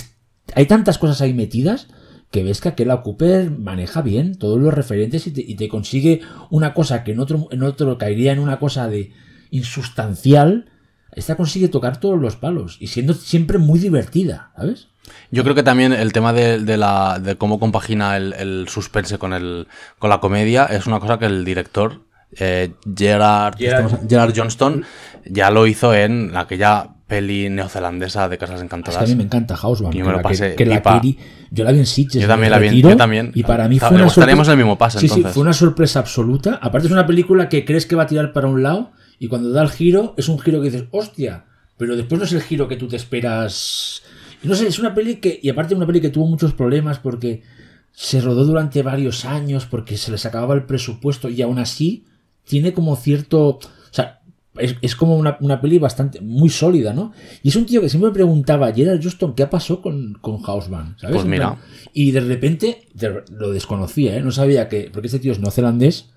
hay tantas cosas ahí metidas que ves que aquella Cooper maneja bien todos los referentes y te, y te consigue una cosa que en otro, en otro caería en una cosa de insustancial. Esta consigue tocar todos los palos y siendo siempre muy divertida, ¿sabes? Yo creo que también el tema de, de la, de cómo compagina el, el suspense con, el, con la comedia es una cosa que el director eh, Gerard, Gerard- Johnston ya lo hizo en aquella peli neozelandesa de Casas Es Encantadas. que a mí me encanta Houseman. Yo me lo que- pasé que la peli- yo la vi en Sitges. Yo también la vi en- yo también. Y para mí fue una estaríamos sorpre- en el mismo paso, Sí, sí, entonces. fue una sorpresa absoluta. Aparte es una película que crees que va a tirar para un lado y cuando da el giro es un giro que dices, hostia, pero después no es el giro que tú te esperas. Y no sé, es una peli que, y aparte una peli que tuvo muchos problemas porque se rodó durante varios años, porque se les acababa el presupuesto y aún así tiene como cierto... O sea, es, es como una, una peli bastante, muy sólida, ¿no? Y es un tío que siempre me preguntaba, Gerard Juston, ¿qué pasó con, con Houseman? ¿Sabes? Pues mira. y de repente de- lo desconocía, ¿eh? No sabía que. Porque este tío es neozelandés.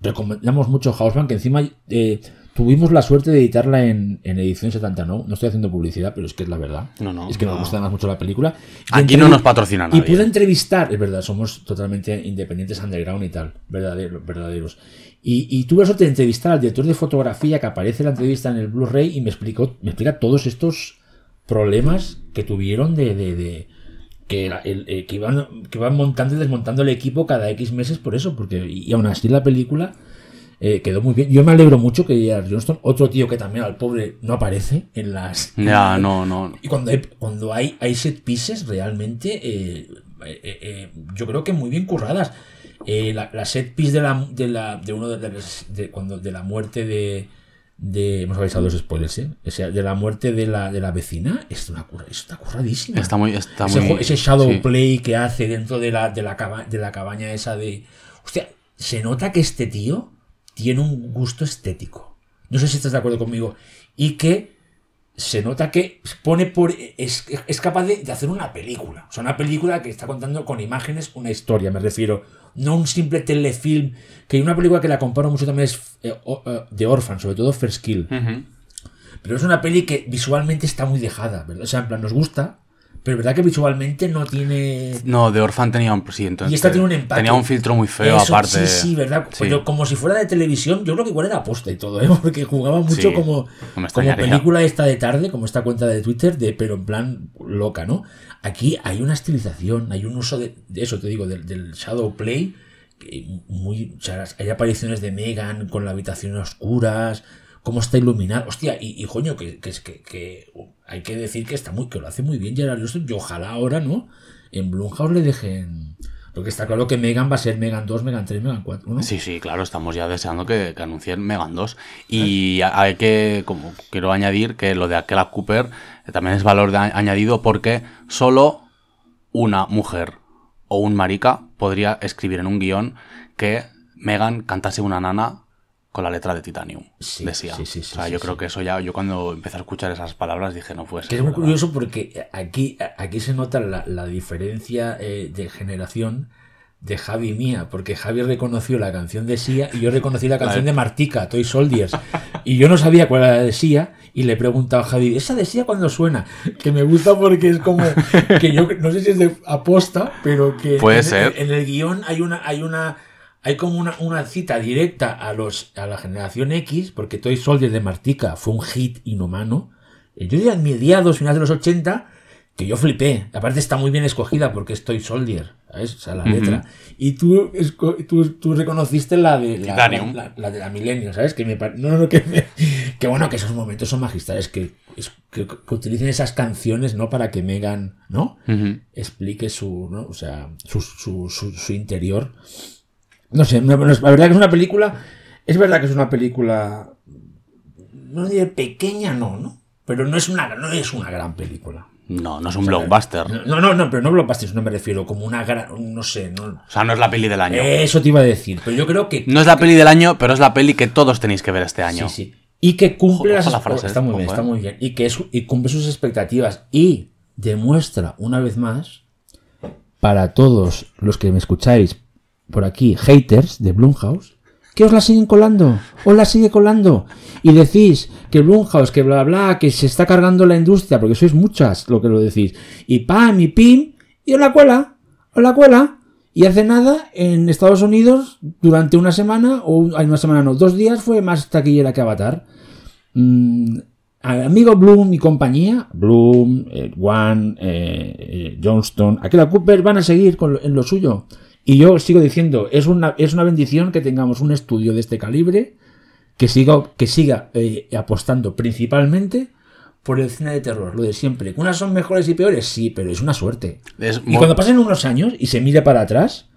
Recomendamos mucho Houseman, que encima eh, tuvimos la suerte de editarla en, en edición 70, ¿no? No estoy haciendo publicidad, pero es que es la verdad. No, no, es que no. gusta además mucho la película. Y Aquí no nos patrocina Y pude entrevistar, es verdad, somos totalmente independientes underground y tal, verdadero- verdaderos. Y, y tuve la suerte de entrevistar al director de fotografía que aparece en la entrevista en el Blu-ray y me explicó, me explica todos estos problemas que tuvieron de, de- de- que, era el- eh, que iban que iban montando y desmontando el equipo cada X meses por eso, porque y aún así la película eh, quedó muy bien. Yo me alegro mucho que Gerard Johnston, otro tío que también al pobre no aparece en las Ya, no, no. y cuando hay, cuando hay, hay set pieces realmente, eh, eh, yo creo que muy bien curradas. La, la set piece de la, de la de uno de, las- de cuando de la muerte de de hemos avisado dos spoilers, ¿eh? O sea, de la muerte de la, de la vecina es una curra, está curradísima. Está muy. Está ese, muy ese shadow sí. play que hace dentro de la, de la, caba- de la cabaña esa de. Hostia, se nota que este tío tiene un gusto estético. No sé si estás de acuerdo conmigo. Y que se nota que pone por. Es, es capaz de, de hacer una película. O sea, una película que está contando con imágenes una historia, me refiero. No un simple telefilm. Que hay una película que la comparo mucho también es eh, o- eh, de Orphan, sobre todo First Kill. Pero es una peli que visualmente está muy dejada, ¿verdad? O sea, en plan, nos gusta, pero verdad que visualmente no tiene... No, de Orphan tenía un. Sí, entonces, Y esta tiene un empate. Tenía un filtro muy feo, Eso, aparte. Sí, sí, ¿verdad? Sí. Pero como si fuera de televisión, yo creo que igual era aposta y todo, ¿eh? Porque jugaba mucho Sí, como, no como película esta de tarde, como esta cuenta de Twitter, de pero en plan loca, ¿no? Aquí hay una estilización, hay un uso de, de eso, te digo, del, del shadow play, que muy, o sea, hay apariciones de Megan con la habitación a oscuras, cómo está iluminado, hostia, y, y coño, que, que, es que, que hay que decir que está muy, que lo hace muy bien Gerard y ojalá ahora, ¿no? En Blumhouse le dejen... Porque está claro que Megan va a ser Megan 2, Megan 3, Megan 4, ¿no? Sí, sí, claro, estamos ya deseando que, que anuncien Megan 2. Y hay que, como quiero añadir, que lo de Akela Cooper eh, también es valor de añadido porque solo una mujer o un marica podría escribir en un guion que Megan cantase una nana con la letra de Titanium. Sí, decía. sí, sí, sí, o sea, yo creo que eso ya, yo cuando empecé a escuchar esas palabras dije, no puede ser. es muy curioso porque aquí, aquí se nota la, la diferencia eh, de generación de Javi y mía, porque Javi reconoció la canción de Sia y yo reconocí la canción de Martica, Toy Soldiers. Y yo no sabía cuál era la de Sia y le he preguntado a Javi, ¿esa de Sia cuando suena? Que me gusta porque es como que yo no sé si es de aposta, pero que Puede en, ser. en el guion hay una, hay una hay como una, una cita directa a los a la generación X, porque Toy Soldier de Martica fue un hit inhumano. Eh, Yo diría mediados, finales de los 80, que yo flipé. Aparte está muy bien escogida porque es Toy Soldier, ¿sabes? O sea, la letra. Y tú, tú, tú reconociste la de la, Titanium. la- la de la Millennium, ¿sabes? Que me no, no, que, me- que bueno, que esos momentos son magistrales, que, que, que utilicen esas canciones, ¿no? Para que Megan, ¿no? Ujú. explique su, ¿no? O sea, su, su, su, su interior. No sé, no- no es- la verdad que es una película, es verdad que es una película, no diré pequeña, no, ¿no? Pero no es una, no es una gran película. No, no es un blockbuster. No, no, no, pero no blockbuster, no me refiero, como una gran, no sé, no, O sea, no es la peli del año. eso te iba a decir, pero yo creo que No es la peli del año, pero es la peli que todos tenéis que ver este año. Sí, sí. Y que cumple Ojo, las la frase, está muy bien, está eh. muy bien. Y que es, y cumple sus expectativas. Y demuestra una vez más para todos los que me escucháis por aquí, haters de Blumhouse, que os la siguen colando, os la sigue colando. Y decís que Blumhouse, que bla bla, que se está cargando la industria, porque sois muchas lo que lo decís. Y pam y pim, y os la cuela, os la cuela. Y hace nada, en Estados Unidos, durante una semana, o un- ay, una semana no, dos días, fue más taquillera que Avatar. Mm, amigo Bloom y compañía, Bloom, eh, eh, eh, Johnston, Aquila Cooper van a seguir con lo- en lo suyo. Y yo sigo diciendo, es una, es una bendición que tengamos un estudio de este calibre que siga, que siga eh, apostando principalmente por el cine de terror, lo de siempre. ¿Unas son mejores y peores? Sí, pero es una suerte. Es Y cuando pasen unos años y se mire para atrás,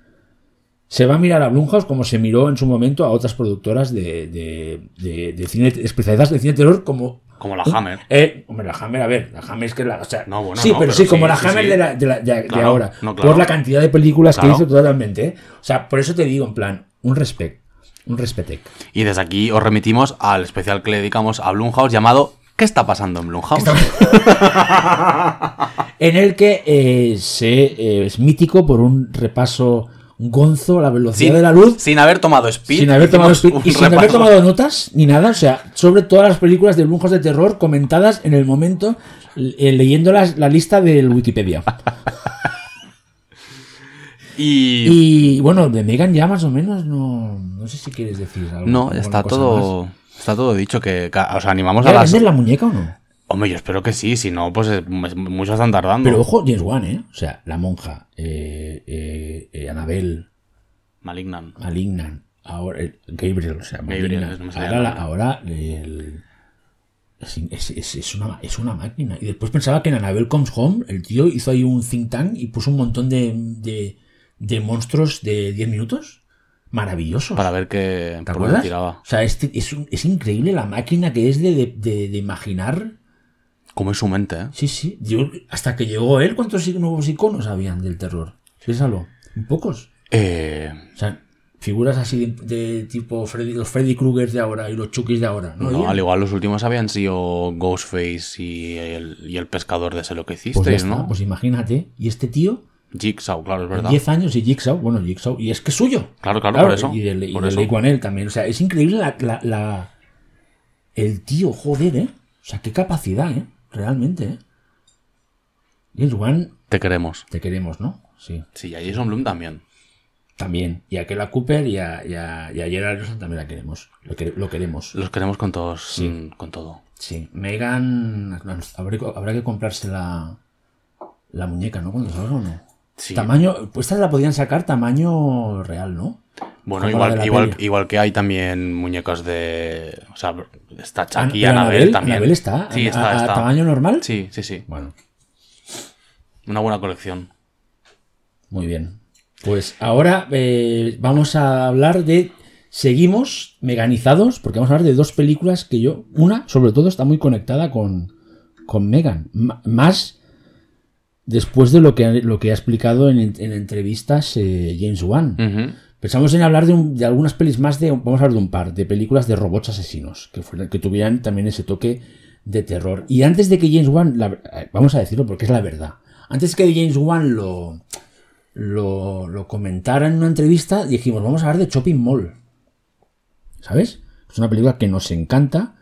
se va a mirar a Blumhouse como se miró en su momento a otras productoras de, de, de- de cine especializadas de cine de terror como... Como la Hammer. Eh, hombre, la Hammer, a ver, la Hammer es que la... O sea, No, bueno, sí, no, pero, pero sí, como sí, la Hammer sí. de, la- de la- de- de Claro, ahora. no, claro. Por la cantidad de películas Claro. que hizo totalmente. ¿eh? O sea, por eso te digo, en plan, un respect. Un respetec. Y desde aquí os remitimos al especial que le dedicamos a Blumhouse llamado ¿Qué está pasando en Blumhouse? en el que eh, se, eh, es mítico por un repaso gonzo la velocidad Sin, de la luz. sin haber tomado speed. sin haber tomado speed y sin haber tomado notas ni nada, o sea, sobre todas las películas de Blumhouse de terror comentadas en el momento eh, leyendo las- la lista del Wikipedia. Y, Y bueno, de Megan ya más o menos no, no sé si quieres decir algo. no, está todo, está todo dicho. que ca- Os animamos a ¿Ya las. vender la muñeca o no? Hombre, yo espero que sí, si no, pues eh, muchos están tardando. Pero ojo, James Wan, ¿eh? O sea, la monja, eh, eh, eh, Anabel, Malignan. Malignan, ahora Gabriel, o sea, Gabriel, Malignan. no ahora, la- ahora el- es, es- es- es una, es una máquina. Y después pensaba que en Anabel Comes Home el tío hizo ahí un think tank y puso un montón de, de, de monstruos de 10 minutos maravillosos. Para ver qué ¿Te acuerdas? tiraba. O sea, este, es, es increíble la máquina que es de- de- de imaginar. Cómo es su mente, ¿eh? Sí, sí. Yo, hasta que llegó él, ¿cuántos nuevos iconos habían del terror? Piénsalo. Pocos. Eh, O sea, figuras así de, de tipo Freddy, los Freddy Krueger de ahora y los Chukis de ahora. No, no, al igual los últimos habían sido Ghostface y el, y el pescador de sé lo que Pues, hicisteis, está, ¿no? pues imagínate. Y este tío, Jigsaw, claro, es verdad. 10 años y Jigsaw, bueno, Jigsaw, y es que es suyo. Claro, claro, por eso, Y de, y por de eso. También. O sea, es increíble la, la- la- el tío, joder, ¿eh? O sea, qué capacidad, ¿eh? Realmente, ¿eh? James Wan, Te queremos. te queremos, ¿no? Sí, Sí, y a Jason Bloom también. también. Y a Kela Cooper y a, y a, y a Gerard Rosen también la queremos. Lo, que- lo queremos. Los queremos con todos, mm, con todo. Sí. Megan, habrá, que- habrá que comprarse la, la muñeca, ¿no? Cuando salga o no. Sí. Tamaño, pues esta la podían sacar tamaño real, ¿no? Bueno, igual, igual, igual que hay también muñecos de. O sea, está Chucky y Annabelle también. Annabelle está, Sí, a- está, a, está. tamaño normal. Sí, sí, sí. Bueno, Una buena colección. muy bien. Pues ahora eh, vamos a hablar de. Seguimos meganizados, porque vamos a hablar de dos películas que yo. Una, sobre todo, está muy conectada con, con Megan. Más después de lo que, ha- lo que ha explicado en, en entrevistas eh, James Wan. Pensamos en hablar de, un- de algunas pelis más de. Vamos a hablar de un par de películas de robots asesinos que, fueran- que tuvieran también ese toque de terror. Y antes de que James Wan. eh, vamos a decirlo porque es la verdad. Antes que James Wan lo, comentara en una entrevista, dijimos, vamos a hablar de Shopping Mall. ¿Sabes? Es una película que nos encanta.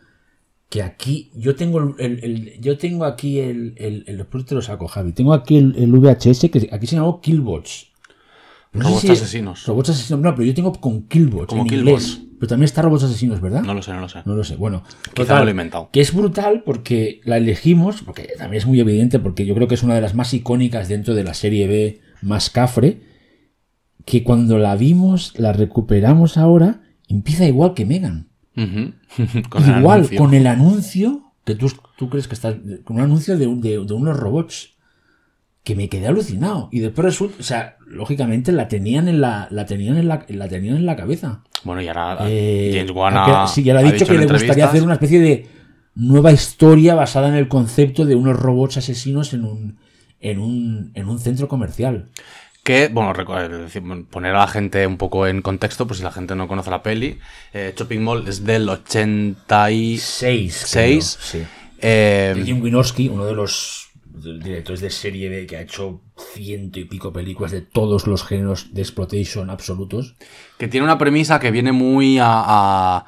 Que aquí. Yo tengo el. el- yo tengo aquí el. el, el- después te lo saco, Javi. Tengo aquí el, el VHS que aquí se llamó Killbots. No sé Robots si- asesinos. Robots asesinos. No, pero yo tengo con Killbots Como en Killbots. inglés. Pero también está Robots asesinos, ¿verdad? No lo sé, no lo sé. No lo sé. Bueno, Quizá me lo he inventado. Que es brutal porque la elegimos, porque también es muy evidente, porque yo creo que es una de las más icónicas dentro de la serie B más cafre, que cuando la vimos, la recuperamos ahora, empieza igual que Megan. Con igual, con el anuncio, que tú, tú crees que estás, con un anuncio de, un- de- de unos robots, que me quedé alucinado. Y después resulta, o sea, lógicamente la tenían en la, la tenían en la, la tenían en la cabeza. Bueno, y ahora Eh, James Wan ha sí, ya le ha ha dicho, que le gustaría hacer una especie de nueva historia basada en el concepto de unos robots asesinos en un, en un, en un centro comercial. Que, bueno, eh, poner a la gente un poco en contexto, pues si la gente no conoce la peli. eh, Shopping Mall es del 86. Seis. Seis. creo, sí. eh, De Jim Wynorski, uno de los directores de serie B que ha hecho ciento y pico películas de todos los géneros de exploitation absolutos. que tiene una premisa que viene muy a, a-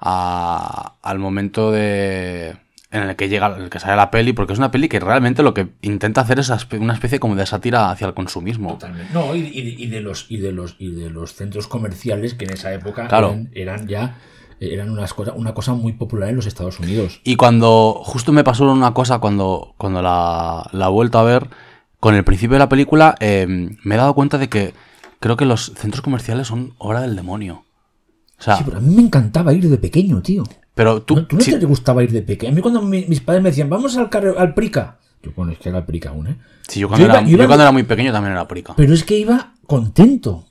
a- al momento de en el que llega en el que sale la peli porque es una peli que realmente lo que intenta hacer es una especie como de sátira hacia el consumismo No, y, y- y de los y de los y de los centros comerciales que en esa época Claro. eran, eran ya eran unas cosas, una cosa muy popular en los Estados Unidos. y cuando justo me pasó una cosa cuando cuando la, la he vuelto a ver con el principio de la película eh, me he dado cuenta de que creo que los centros comerciales son obra del demonio o sea Sí, pero a mí me encantaba ir de pequeño, tío. pero tú, ¿No, ¿Tú no te gustaba ir de pequeño? A mí cuando mi- mis padres me decían, vamos al, carre- al Prica. Yo, bueno, es que era el Prica aún, ¿eh? sí, yo cuando, Yo iba- era, yo iba- yo cuando era muy pequeño también era prica Pero es que iba contento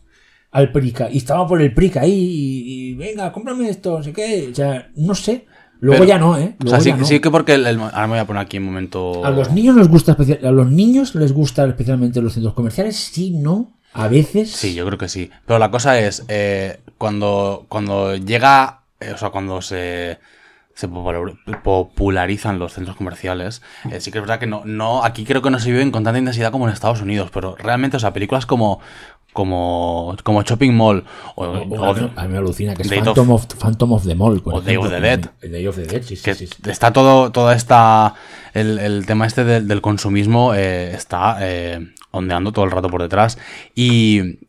al Prica. Y estaba por el Prica ahí y, y, venga, cómprame esto, no sé qué. O sea, no sé. Luego Pero- ya no, ¿eh? o sea, sí, ya no. sí que porque el- el- ahora me voy a poner aquí un momento A los niños les gusta especial, a los niños les gusta especialmente los centros comerciales, sí, no, a veces. Sí, yo creo que sí. Pero la cosa es, eh, cuando, cuando llega, eh, o sea, cuando se, se popular- popularizan los centros comerciales, eh, sí que es verdad que no, no, aquí creo que no se viven con tanta intensidad como en Estados Unidos, pero realmente, o sea, películas como, como, como Shopping Mall o, O- o- o- a mí me alucina que es of- Phantom of, Phantom of the Mall. por o Day of the Dead. que- Day of the Dead, sí, sí, que sí, sí. está todo, toda esta, el, el tema este del, del consumismo eh, está eh, ondeando todo el rato por detrás y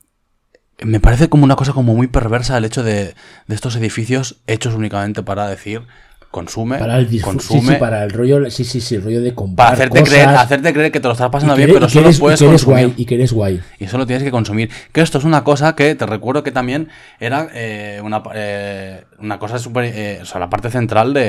me parece como una cosa como muy perversa el hecho de, de estos edificios hechos únicamente para decir consume, Para el consume, sí, sí, para el rollo, sí, sí, sí, el rollo de comprar para hacerte cosas, creer, hacerte creer que te lo estás y pasando que bien, eres- pero y que solo eres- y puedes que eres consumir. guay, y que eres guay. Y eso lo tienes que consumir. Que esto es una cosa que te recuerdo que también era eh, una, eh, una cosa súper. eh, o sea, la parte central de,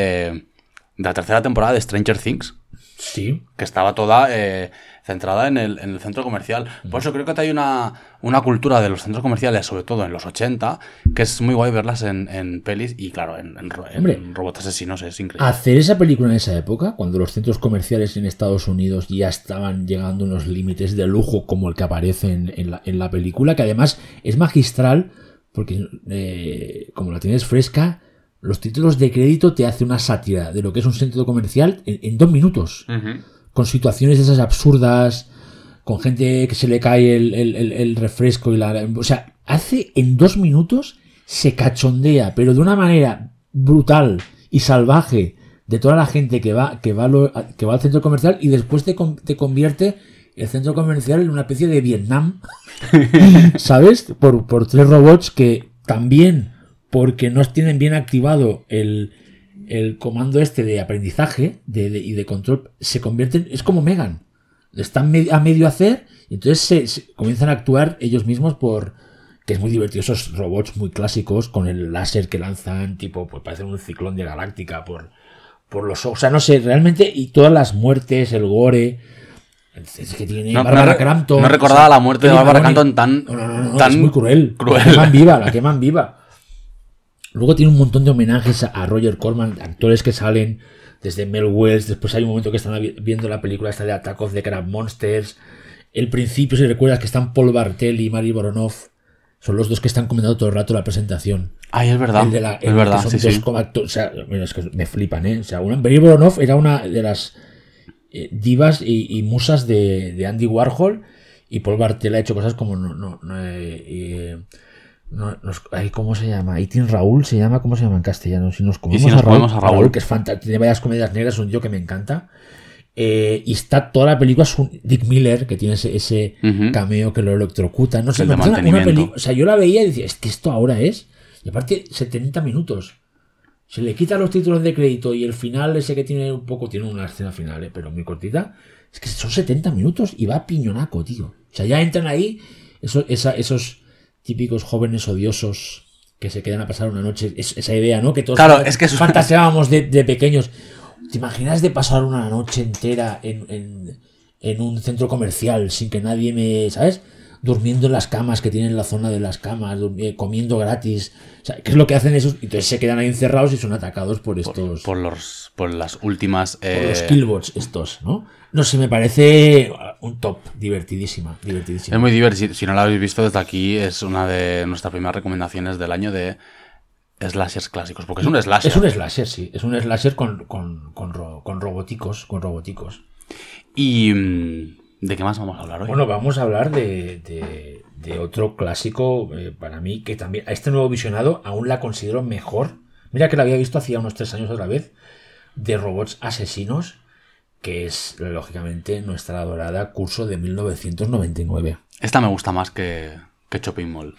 de la tercera temporada de Stranger Things. Sí. Que estaba toda eh, centrada en el, en el centro comercial. Por eso creo que hay una, una cultura de los centros comerciales, sobre todo en los 80, que es muy guay verlas en, en pelis y, claro, en, en, ro- en Hombre. robots asesinos. Es increíble. Hacer esa película en esa época, cuando los centros comerciales en Estados Unidos ya estaban llegando a unos límites de lujo como el que aparece en, en la, en la película, que además es magistral, porque eh, como la tienes fresca, los títulos de crédito te hace una sátira de lo que es un centro comercial en, en dos minutos. Con situaciones de esas absurdas, con gente que se le cae el, refresco y la... O sea, hace en dos minutos, se cachondea, pero de una manera brutal y salvaje de toda la gente que va, que va, lo- que va al centro comercial y después te convierte el centro comercial en una especie de Vietnam, ¿sabes? Por, por tres robots que también, porque no tienen bien activado el, el comando este de aprendizaje de, de- y de control, se convierten, es como Megan, están me- a medio hacer y entonces se, se comienzan a actuar ellos mismos por que es muy divertido esos robots muy clásicos con el láser que lanzan tipo pues parece un ciclón de galáctica por por los ojos o sea no sé realmente y todas las muertes el gore es que tiene No, Crampton no recordaba o sea, la muerte de Maloney. Crampton tan- no, tan es muy cruel cruel. la queman viva la queman viva Luego tiene un montón de homenajes a, Roger Corman, actores que salen desde Mel Wells. Después hay un momento que están vi- viendo la película esta de Attack of the Crab Monsters. El principio, si recuerdas, que están Paul Bartel y Mary Boronoff. Son los dos que están comentando todo el rato la presentación. Ay, es verdad. El de la- el es verdad, son sí, dos sí. como acto- o sea, es que me flipan, ¿eh? O sea, una, Mary Boronoff era una de las eh, divas y, y musas de, de Andy Warhol. Y Paul Bartel ha hecho cosas como no, no, no, eh, eh, no- nos- ¿cómo se llama? Itin Raúl se llama, ¿cómo se llama en castellano? Si nos comemos, si nos a, Raúl, a Raúl? que es fantástico, tiene varias comedias negras, un tío que me encanta. Eh, y está toda la película, es un Dick Miller, que tiene ese, cameo que lo electrocuta. No sé, una- película. O sea, yo la veía y decía, es que esto ahora es. Y aparte, 70 minutos. Se le quitan los títulos de crédito y el final, ese que tiene un poco, tiene una escena final, eh, pero muy cortita. Es que son 70 minutos y va a piñonaco, tío. O sea, ya entran ahí esos, esa- esos típicos jóvenes odiosos que se quedan a pasar una noche. Es- esa idea, ¿no? Que todos Claro, es que fantaseábamos de, de pequeños. ¿Te imaginas de pasar una noche entera en, en- en un centro comercial sin que nadie me. ¿Sabes? Durmiendo en las camas que tienen la zona de las camas, eh, comiendo gratis. O sea, ¿qué es lo que hacen esos? Entonces se quedan ahí encerrados y son atacados por estos. Por, los, por las últimas. por eh, los killbots estos, ¿no? No sé, me parece un top, divertidísima, divertidísima. Es muy divertido. Si no la habéis visto desde aquí, es una de nuestras primeras recomendaciones del año de slashers clásicos. Porque es un slasher. Es un slasher, sí. Es un slasher con, con, con, ro- con roboticos, con roboticos. ¿Y mm, de qué más vamos a hablar hoy? Bueno, vamos a hablar de, de- de otro clásico eh, para mí que también a este nuevo visionado aún la considero mejor. Mira que la había visto hacía unos tres años otra vez de robots asesinos, que es lógicamente nuestra adorada curso de 1999. Esta me gusta más que, que Shopping Mall.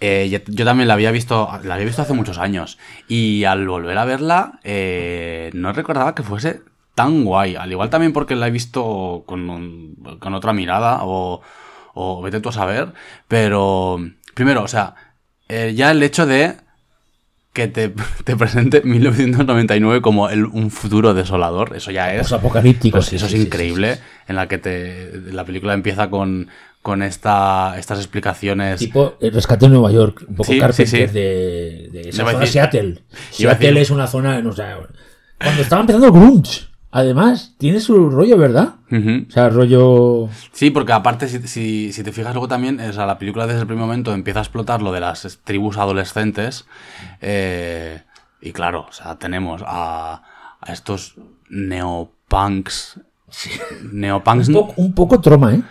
Eh, yo, yo también la había visto la había visto hace muchos años y al volver a verla eh, no recordaba que fuese tan guay. Al igual también porque la he visto con, un- con otra mirada o, o vete tú a saber. Pero primero, o sea, eh, ya el hecho de que te, te presente 1999 como el- un futuro desolador, eso ya es... Los apocalípticos. Pues sí, eso sí, es sí, increíble, en la que te, la película empieza con, con esta, estas explicaciones. Tipo el rescate en Nueva York, un poco Sí, Carpenter sí, sí. de, de esa zona decir- Seattle. Seattle decir- es una zona, no sé, cuando estaba empezando el grunge, además, tiene su rollo, ¿verdad? O sea, rollo... Sí, porque aparte, si, si- si te fijas luego también, o sea, la película desde el primer momento empieza a explotar lo de las tribus adolescentes. eh, y claro, o sea, tenemos a, a estos neopunks. Neopunks Un poco, un poco troma, ¿eh?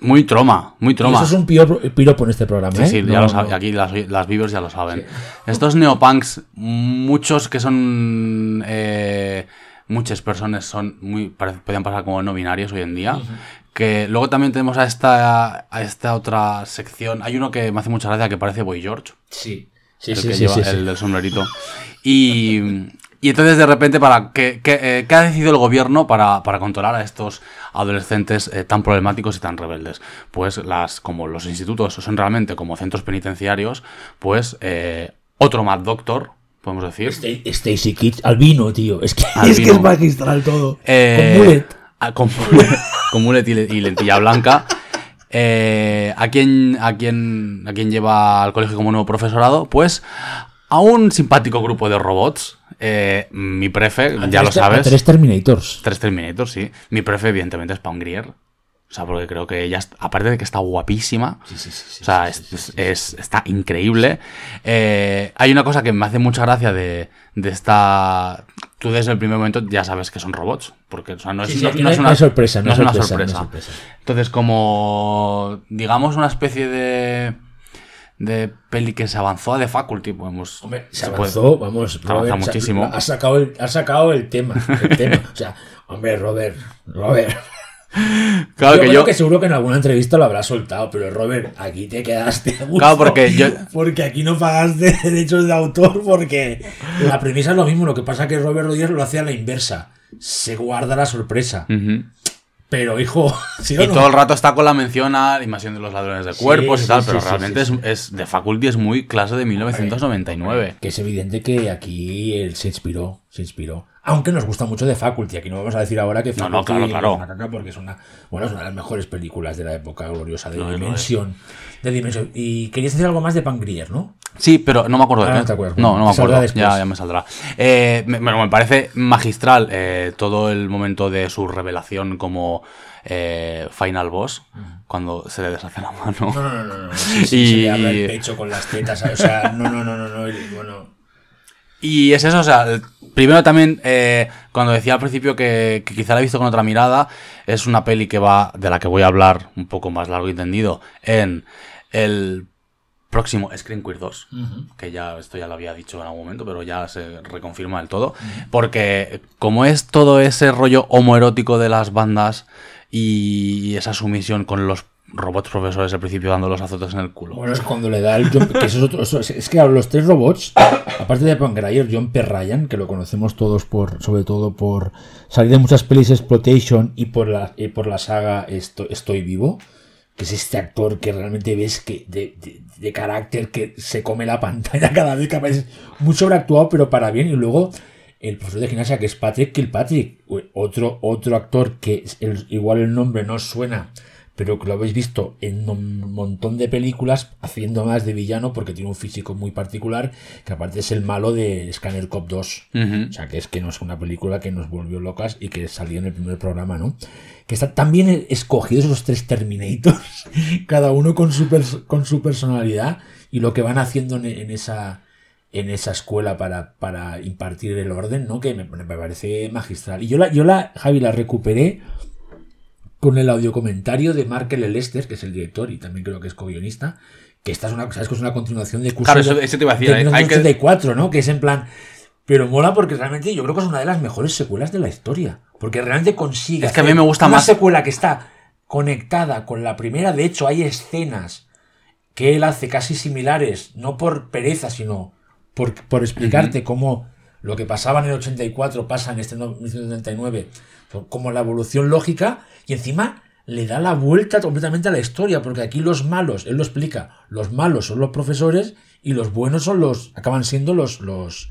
muy troma, muy Y troma. eso es un piropo, en este programa, Sí, ¿eh? sí, No, ya lo no. saben. Aquí las, las Beavers ya lo saben. Estos neopunks, muchos que son. eh, muchas personas son muy. Podrían pasar como no binarios hoy en día. Que luego también tenemos a esta, a esta otra sección. Hay uno que me hace mucha gracia que parece Boy George. Sí, sí, el sí, que sí, lleva sí. el del sombrerito. Y, y entonces de repente, para ¿qué, qué, eh, qué ha decidido el gobierno para, para controlar a estos adolescentes eh, tan problemáticos y tan rebeldes? Pues las, como los institutos son realmente como centros penitenciarios, pues eh, otro Mad Doctor, podemos decir. Sta- Stacy Kidd, albino, tío. Es que, es, Albino. que es magistral todo. Eh, Con mullet. a- con con mullet y, y lentilla blanca. Eh, ¿a, quién, a, quién, ¿A quién lleva al colegio como nuevo profesorado? Pues a un simpático grupo de robots. Eh, mi prefe, ya lo a sabes. Tres Terminators. Tres Terminators, sí. Mi prefe, evidentemente, es Pam Grier. O sea, porque creo que ella, aparte de que está guapísima, Sí, sí, sí, sí, o sea, es- es- es- está increíble. Eh, hay una cosa que me hace mucha gracia de, de esta... Tú desde el primer momento ya sabes que son robots, porque o sea, no es, Sí, sí, no- aquí no no es una sorpresa, no es una sorpresa. Entonces, como, digamos, una especie de, de peli que se avanzó a The Faculty, podemos... Hombre, se se puede- avanzó, vamos, avanza Robert, sa- muchísimo. Ha sacado el, ha sacado el tema. El tema. O sea, hombre, Robert, Robert. Claro yo que creo yo... que seguro que en alguna entrevista lo habrá soltado, pero Robert, aquí te quedaste. a gusto, Claro, porque yo- Porque aquí no pagaste derechos de autor, porque la premisa es lo mismo. Lo que pasa es que Robert Rodríguez lo hace a la inversa. Se guarda la sorpresa. Ujú. Pero, hijo, no, Y no. todo el rato está con la mención a la invasión de los ladrones de cuerpos Sí, y tal, sí, pero sí, sí, realmente sí, es, es The Faculty es muy clase de 1999. Que es evidente que aquí él se inspiró, se inspiró. Aunque nos gusta mucho de Faculty, aquí no vamos a decir ahora que No, no, Faculty claro, claro. es una caca porque es una, bueno, es una de las mejores películas de la época gloriosa de No. Dimensión. De Dimensión. Y querías decir algo más de Pangrier, ¿no? Sí, pero no me acuerdo qué. no te acuerdas, No, me acuerdo. Ya, ya me saldrá. Eh, me, bueno, me parece magistral eh, todo el momento de su revelación como eh, final boss, cuando se le deshace la mano. No, no, no, no. Sí, sí, Y- se le abre el pecho con las tetas. O sea, no, no, no, no. no bueno, Y es eso, o sea, primero también, eh, cuando decía al principio que, que quizá la he visto con otra mirada, es una peli que va, de la que voy a hablar un poco más largo y tendido, en el próximo Screen Queer 2, que ya esto ya lo había dicho en algún momento, pero ya se reconfirma del todo, porque como es todo ese rollo homoerótico de las bandas y esa sumisión con los robots profesores al principio dando los azotes en el culo. Bueno, es cuando le da el John, que eso es, otro, es, es que los tres robots, aparte de Pangrayer, John P. Ryan, que lo conocemos todos por, sobre todo por salir de muchas pelis Exploitation y por la, y por la saga Estoy, Vivo, que es este actor que realmente ves que de, de- carácter que se come la pantalla cada vez que aparece muy sobreactuado, pero para bien. Y luego el profesor de gimnasia que es Patrick Kilpatrick, otro, otro actor que igual el nombre no suena, pero que lo habéis visto en un montón de películas haciendo más de villano porque tiene un físico muy particular, que aparte es el malo de Scanner Cop 2. Ujú. O sea, que es que no es una película que nos volvió locas y que salía en el primer programa, ¿no? Que están tan bien escogidos esos tres Terminators, cada uno con su, con su personalidad y lo que van haciendo en, en esa en esa escuela para, para impartir el orden, ¿no? Que me, me parece magistral. Y yo la, yo la, Javi, la recuperé con el audiocomentario de Mark L. Lester, que es el director y también creo que es co-guionista, que esta es una, sabes que es una continuación de Claro, Curso eso- te iba a decir, de hay- hay que- 1984, ¿no? Que es en plan... Pero mola porque realmente yo creo que es una de las mejores secuelas de la historia. Porque realmente consigue... Es que a mí me gusta una más- secuela que está conectada con la primera. De hecho, hay escenas que él hace casi similares, no por pereza, sino por, por explicarte cómo lo que pasaba en el 84 pasa en este no- 1979, como la evolución lógica, y encima le da la vuelta completamente a la historia, porque aquí los malos, él lo explica, los malos son los profesores y los buenos son los, acaban siendo los, los,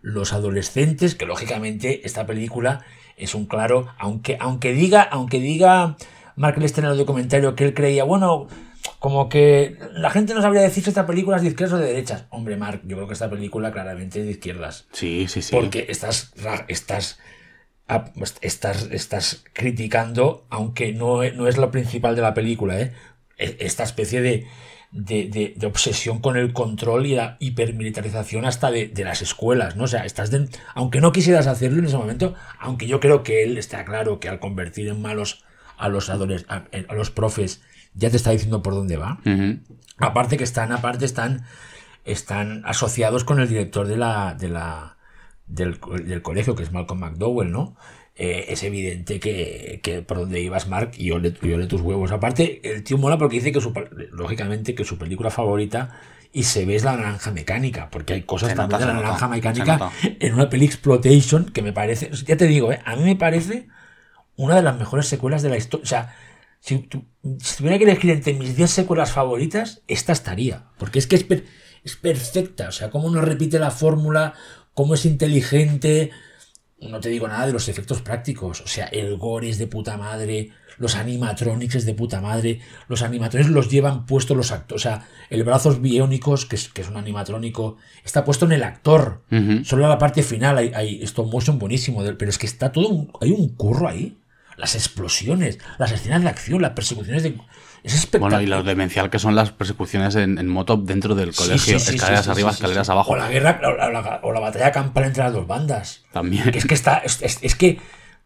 los adolescentes, que lógicamente esta película es un claro, aunque, aunque diga, aunque diga Mark Lester en el documentario que él creía, bueno, como que la gente no sabría decir si esta película es de izquierdas o de derechas. Hombre, Mark, yo creo que esta película claramente es de izquierdas. Sí, sí, sí. Porque estás, estás, ah, estás, estás criticando, aunque no, no es lo principal de la película, ¿eh? E- esta especie de, de, de- de obsesión con el control y la hipermilitarización hasta de, de las escuelas, ¿no? O sea, estás de- aunque no quisieras hacerlo en ese momento, aunque yo creo que él está claro que al convertir en malos a los adoles- a, a los profes, ya te está diciendo por dónde va. Aparte que están, aparte están, están asociados con el director de la, de la, del, del colegio, que es Malcolm McDowell, ¿no? Eh, es evidente que, que por donde ibas, Mark, y ole, y ole tus huevos. Aparte, el tío mola porque dice que su, lógicamente, que su película favorita y se ve es la naranja mecánica, porque hay cosas Se también nota, de la nota, naranja mecánica en una peli exploitation que me parece, ya te digo, ¿eh? a mí me parece una de las mejores secuelas de la historia. O sea, si, tu- si tuviera que elegir entre mis 10 secuelas favoritas, esta estaría. Porque es que es, per- es perfecta. O sea, cómo no repite la fórmula, cómo es inteligente. No te digo nada de los efectos prácticos. O sea, el gore es de puta madre. Los animatronics es de puta madre. Los animatronics los llevan puestos los actores. O sea, el brazos biónicos, que es, que es un animatrónico, está puesto en el actor. Solo la parte final hay, hay stop motion buenísimo, pero es que está todo, un- hay un curro ahí. Las explosiones, las escenas de acción, las persecuciones de... Es espectacular. Bueno, y lo demencial que son las persecuciones en, en moto dentro del colegio. sí, sí, escaleras sí, arriba, escaleras abajo. O la guerra, o la, o la- o la batalla campal entre las dos bandas. También. Que es que está, es, es- es que,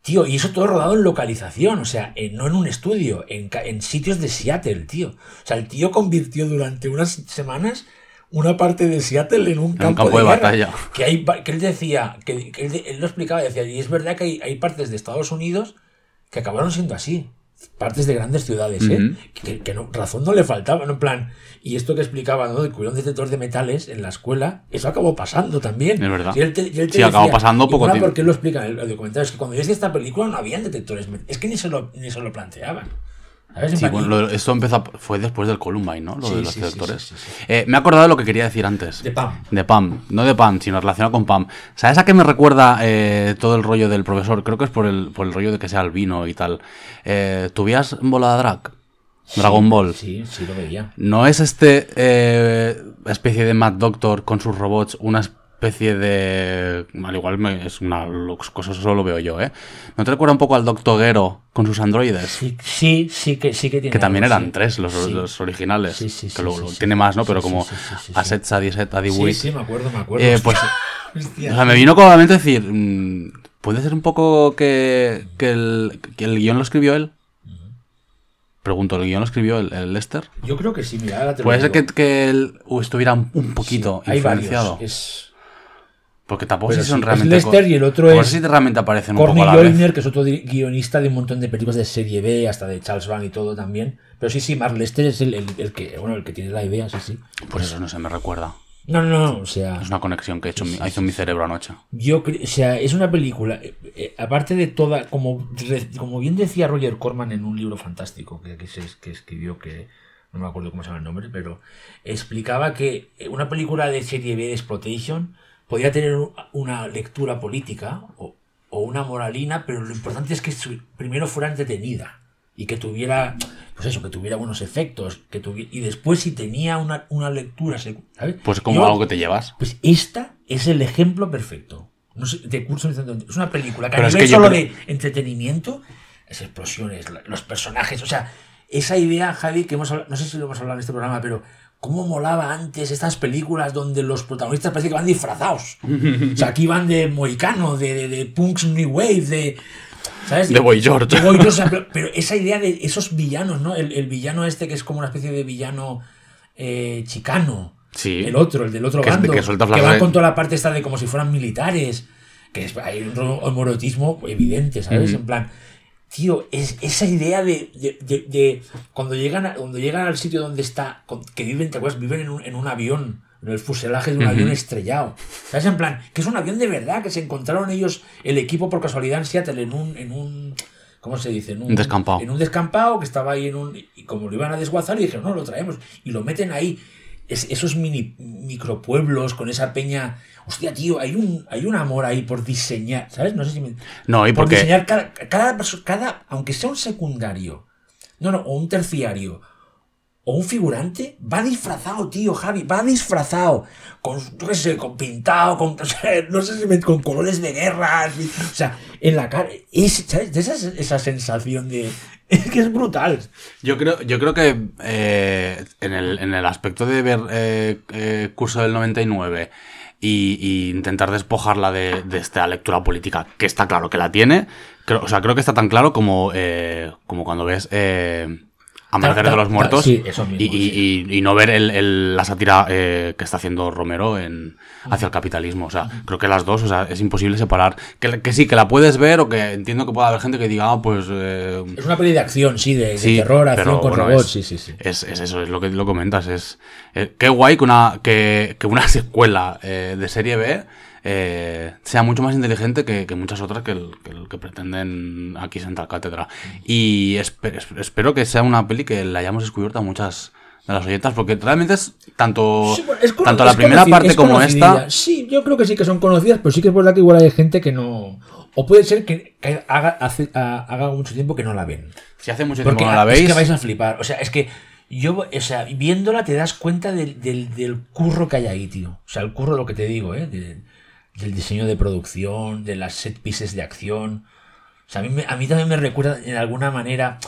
tío, y eso todo rodado en localización, o sea, en- no en un estudio, en, sitios de Seattle, tío. O sea, el tío convirtió durante unas semanas una parte de Seattle en un campo, campo de batalla. Que, hay, que él decía, que, que él, él lo explicaba, decía, y es verdad que hay, hay partes de Estados Unidos que acabaron siendo así. Partes de grandes ciudades, ¿eh? Que, que no- razón no le faltaba, ¿no? En plan, y esto que explicaba, ¿no? De que hubiera un detector de metales en la escuela, eso acabó pasando también. Es verdad. Y él te- y él te Sí, acabó pasando poco tiempo. porque lo explica en el documental, es que cuando yo esta película no habían detectores, es que ni se lo, ni se lo planteaban. Sí, bueno, esto empezó, fue después del Columbine, ¿no? Lo Sí, de los sí. Eh, me he acordado de lo que quería decir antes. De Pam. De Pam. No de Pam, sino relacionado con Pam. ¿Sabes a qué me recuerda eh, todo el rollo del profesor? Creo que es por el, por el rollo de que sea albino y tal. Eh, ¿Tuvías bola de drag? Dragon Ball. Sí, sí lo veía. ¿No es este eh, especie de Mad Doctor con sus robots una especie de... Al igual me- es una cosa, solo lo veo yo, ¿eh? ¿No te recuerda un poco al Doctor Gero con sus androides? Sí, sí, sí que, sí que tiene Que también algo, eran sí. tres los, Sí. los originales. Sí, sí, sí, que luego tiene más, ¿no? Pero como sí, sí. Aset, Sadiset, Sí, sí, me acuerdo, me acuerdo. Eh, pues, Hostia. o sea, me vino como a mente decir, mm, ¿puede ser un poco que, que, el, que el guion lo escribió él? Pregunto, ¿el guion lo escribió el, el Lester? Yo creo que sí, mira, ahora te lo Puede ser que, que él estuviera un, poquito hay influenciado. varios. Es Porque tampoco si son sí, es realmente. Lester y el otro es si realmente aparecen un Corny poco a la vez. Joyner, que es otro guionista de un montón de películas de serie B, hasta de Charles Band y todo también. Pero sí, sí, Mark Lester es el, el- el que, bueno, el que tiene la idea, sí, sí. Pues eso no se me recuerda. No, no, no, o sea, Es una conexión que he hecho, en mi- hizo mi cerebro anoche. yo cre- o sea, es una película, eh, eh, aparte de toda, como, como bien decía Roger Corman en un libro fantástico que, que, se- que escribió, que no me acuerdo cómo se llama el nombre, pero explicaba que eh, una película de serie B de exploitation podía tener un- una lectura política o, o una moralina, pero lo importante es que su- primero fuera entretenida y que tuviera, pues eso, que tuviera buenos efectos, que tuvi- y después si tenía una, una lectura. Pues como Yo- algo que te llevas. pues esta es el ejemplo perfecto. No sé, de curso es una película que Pero a es nivel que yo solo creo- de entretenimiento, es explosiones, los personajes, o sea, esa idea, Javi, que hemos hablado, no sé si lo hemos hablado en este programa, pero cómo molaba antes estas películas donde los protagonistas parece que van disfrazados. o sea, aquí van de moicano, de, de, de punks new wave, de... ¿Sabes? De Boy George. De Boy George, o sea, pero, pero esa idea de esos villanos, ¿no? El, el villano este que es como una especie de villano eh, chicano. Sí. El otro, el del otro Que bando. que suelta que frases va de- con toda la parte esta de como si fueran militares. Que es, hay un ro- homorotismo evidente, ¿sabes? En plan, tío, es esa idea de, de, de- de cuando llegan a- cuando llegan al sitio donde está, que viven, ¿te acuerdas? Viven en un, en un avión, en el fuselaje de un avión estrellado. ¿Sabes? En plan, que es un avión de verdad, que se encontraron ellos, el equipo por casualidad en Seattle, en un, en un ¿cómo se dice? En Un descampado. En un descampado que estaba ahí en un. Y como lo iban a desguazar, y dijeron, no, lo traemos. Y lo meten ahí. Es- esos mini micropueblos con esa peña. Hostia, tío, hay un, hay un amor ahí por diseñar, ¿sabes? No sé si me. No, y por porque- diseñar cada, cada, cada. Aunque sea un secundario. No, no, o un terciario. O un figurante, va disfrazado, tío, Javi, va disfrazado. Con, qué sé, con pintado, con, no sé si me- con colores de guerra. O sea, en la cara. Es, ¿Sabes? Esa, esa sensación de. Es que es brutal. Yo creo, yo creo que eh, en, el, en el aspecto de ver eh, eh, curso del 99 y, y intentar despojarla de, esta lectura política, que está claro que la tiene, o sea, creo que está tan claro como, eh, como cuando ves Amanecer de los Muertos sí, eso mismo, y, y- y- y no ver el- el- la sátira eh, que está haciendo Romero en, hacia el capitalismo. O sea, creo que las dos, o sea, es imposible separar. Que, que sí, que la puedes ver o que entiendo que pueda haber gente que diga, ah, pues... eh, Es una peli de acción, sí, de, terror, acción pero con bueno, robots, es- sí, sí, sí. Es, es eso, es lo que lo comentas. Es, eh, qué guay que una, que, que una secuela de serie B eh, sea mucho más inteligente que, que muchas otras que, el- que, el que pretenden aquí sentar cátedra. Y espe- es- espero que sea una peli que la hayamos descubierto a muchas de las oyentas, porque realmente es tanto, Sí, es cono- tanto la es primera conoci- parte es como esta. Sí, yo creo que sí que son conocidas, pero sí que es verdad que igual hay gente que no. O puede ser que, que haga, hace- haga mucho tiempo que no la ven. Si hace mucho tiempo Porque que no la es veis, que vais a flipar. O sea, es que yo, o sea, viéndola te das cuenta del, del- del curro que hay ahí, tío. O sea, el curro, lo que te digo, ¿eh? De- del diseño de producción, de las set pieces de acción. O sea, a mí, me- a mí también me recuerda en alguna manera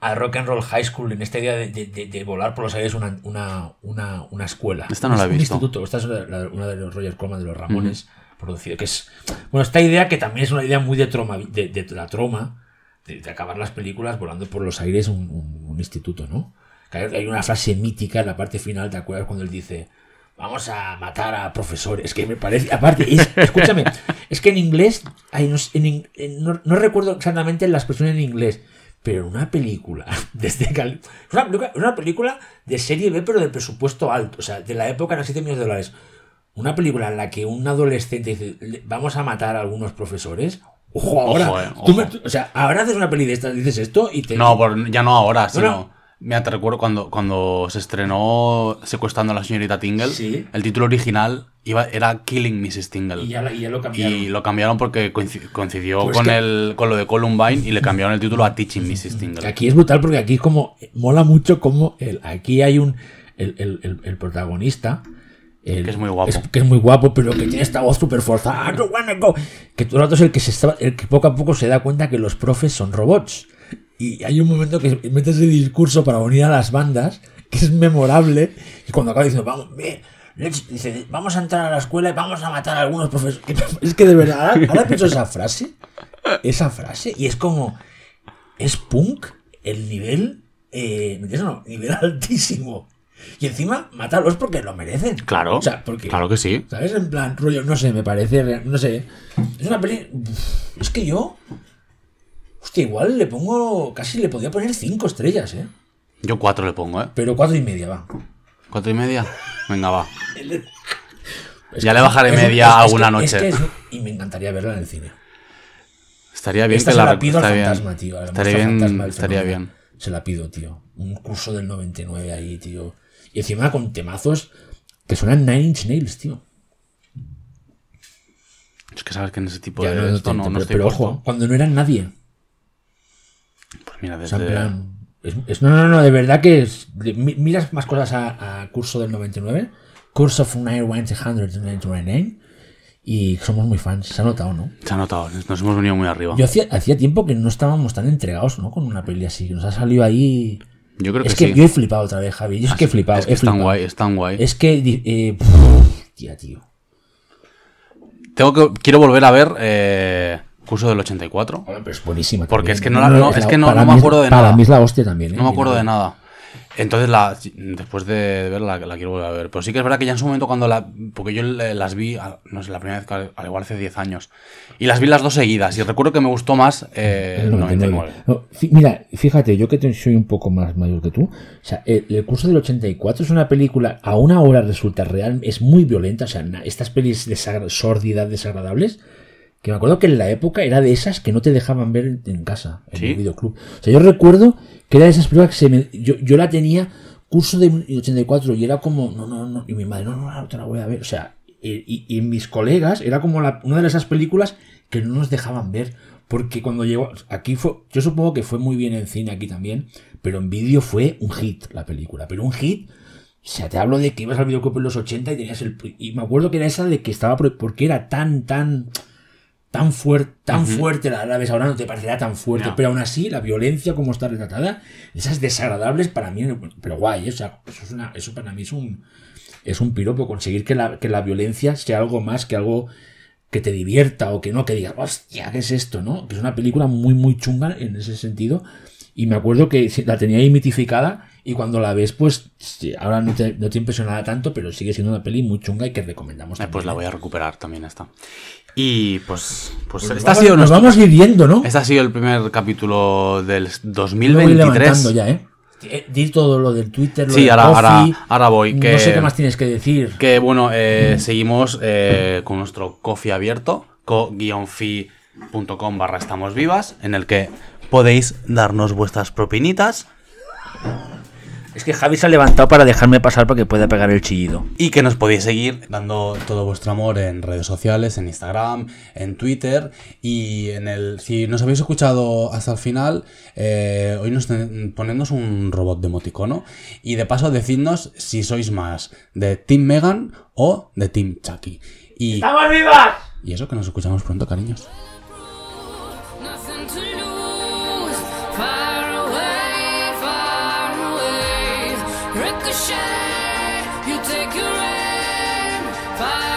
a Rock and Roll High School en esta idea de, de- de- de volar por los aires una, una, una, una escuela. Esta no la he un visto. instituto. Esta es una, la- una de los Roger Corman de los Ramones. producido, que es bueno esta idea que también es una idea muy de troma de, la troma de, acabar las películas volando por los aires un, un- un instituto no hay una frase mítica en la parte final te acuerdas cuando él dice vamos a matar a profesores es que me parece aparte es- escúchame es que en inglés hay, en en- no- no recuerdo exactamente la expresión en inglés pero una película desde una, película- es una película de serie B pero de presupuesto alto o sea de la época de 7 millones de dólares una película en la que un adolescente dice "Le- vamos a matar a algunos profesores ojo ahora Ojo, eh, Tú me- ojo. tú- o sea ahora haces una peli de estas dices esto y te No, por- ya no ahora, sino. no. Mira, te recuerdo cuando, cuando se estrenó Secuestrando a la señorita Tingle. Sí. El título original iba, era Killing Mrs. Tingle. y ya, la- y ya lo cambiaron Y lo cambiaron porque coinci- coincidió Pues con, que- el, con lo de Columbine y le cambiaron el título a Teaching Mrs. Tingle. Aquí es brutal porque aquí como mola mucho como el, aquí hay un el, el- el- protagonista el- Que es muy guapo. que es muy guapo pero que tiene esta voz súper forzada "I don't wanna go", que todo el rato es el que se está, el que poco a poco se da cuenta que los profes son robots y hay un momento que mete ese discurso para unir a las bandas que es memorable y cuando acaba diciendo vamos bien dice, vamos a entrar a la escuela y vamos a matar a algunos profesores es que de verdad ahora, ahora pienso esa frase esa frase y es como es punk el nivel eh. Nivel altísimo. Y encima, mátalos porque lo merecen. Claro. O sea, porque. Claro que sí. ¿Sabes? En plan, rollo, no sé, me parece. No sé. Es una peli. Es que yo. Hostia, igual le pongo. Casi le podía poner cinco estrellas, ¿eh? Yo cuatro le pongo, ¿eh? Pero cuatro y media, va. ¿Cuatro y media? Venga, va. Es Ya le bajaré es- media es- alguna noche. que y me encantaría verla en el cine. Estaría bien Esta que se la, la pido al bien. fantasma, tío. Estaría bien, fantasma estaría bien. Se la pido, tío. Un curso del 99 ahí, tío. Y encima con temazos que suenan Nine Inch Nails, tío. Es que sabes que en ese tipo Ya, de no, no esto no, pero, estoy pero puesto. ojo, cuando no eran nadie. Pues mira, O sea, en desde... plan, es- es- no, no, no, de verdad que es, de- miras más cosas a, a curso del 99, Curse of 999, y somos muy fans, se ha notado, ¿no? Se ha notado, nos hemos venido muy arriba. Yo hacía, hacía tiempo que no estábamos tan entregados, ¿no? Con una peli así, que nos ha salido ahí... Yo creo que Es que sí. yo he flipado otra vez, Javi, yo es que he flipado, Es que he es tan guay, es tan guay. Es que... Eh, pff, tía, tío. Tengo que, quiero volver a ver eh, Curso del 84. Hombre, pero es buenísima. Porque también. es que no la- no, es que no- para no me acuerdo de para nada. mí es la hostia también, ¿eh? No me acuerdo de nada. Entonces, la, después de verla, la, quiero volver a ver. Pero sí que es verdad que ya en su momento cuando la... Porque yo las vi, no sé, la primera vez, al al igual hace 10 años. Y las vi las dos seguidas. Y recuerdo que me gustó más eh, El el 99. 99. No, mira, fíjate, yo que soy un poco más mayor que tú, o sea, el, el curso del 84 es una película, a una hora resulta real, es muy violenta, o sea, estas pelis de sórdidad desagradables, que me acuerdo que en la época era de esas que no te dejaban ver en, casa, en ¿Sí? el videoclub. O sea, yo recuerdo que era de esas películas que se me- yo, yo la tenía curso de 84 y era como, no, no, no, y mi madre, no, no, no te la voy a ver, o sea, y, y- y mis colegas era como la- una de esas películas que no nos dejaban ver. Porque cuando llegó. Aquí fue. Yo supongo que fue muy bien en cine aquí también. Pero en vídeo fue un hit la película. Pero un hit. O sea, te hablo de que ibas al videoclub en los 80 y tenías el. Y me acuerdo que era esa de que estaba. Porque era tan, tan. Tan fuerte, tan fuerte la, la ves ahora, no te parecerá tan fuerte, pero aún así, la violencia como está retratada, esas desagradables para mí, pero guay, ¿eh? o sea, eso, es una, eso para mí es un, es un piropo, conseguir que la, que la violencia sea algo más que algo que te divierta o que no, que digas, hostia, ¿qué es esto? ¿no? Que es una película muy, muy chunga en ese sentido. Y me acuerdo que la tenía ahí mitificada y cuando la ves, pues ahora no te, no te impresionará tanto, pero sigue siendo una peli muy chunga y que recomendamos. Eh, pues la ¿eh? voy a recuperar también esta. Y pues, pues, Pues este ha sido nos nuestro- vamos a ir viendo, ¿no? Este ha sido el primer capítulo del Lo voy 2023. levantando ya, ¿eh? Eh, Dir todo lo del Twitter, lo Sí, del ahora- ahora- coffee. ahora voy, No sé qué más tienes que decir. Que bueno, eh, seguimos eh, con nuestro coffee abierto, co-fi.com barra estamos vivas, en el que podéis darnos vuestras propinitas Es que Javi se ha levantado para dejarme pasar para que pueda pegar el chillido. y que nos podéis seguir dando todo vuestro amor en redes sociales, en Instagram, en Twitter y en el... Si nos habéis escuchado hasta el final, eh, hoy nos ten- ponednos un robot de emoticono y de paso decidnos si sois más de Team Megan o de Team Chucky. Y, ¡Estamos vivas! y eso que nos escuchamos pronto, cariños. ricochet, you take your aim. Fire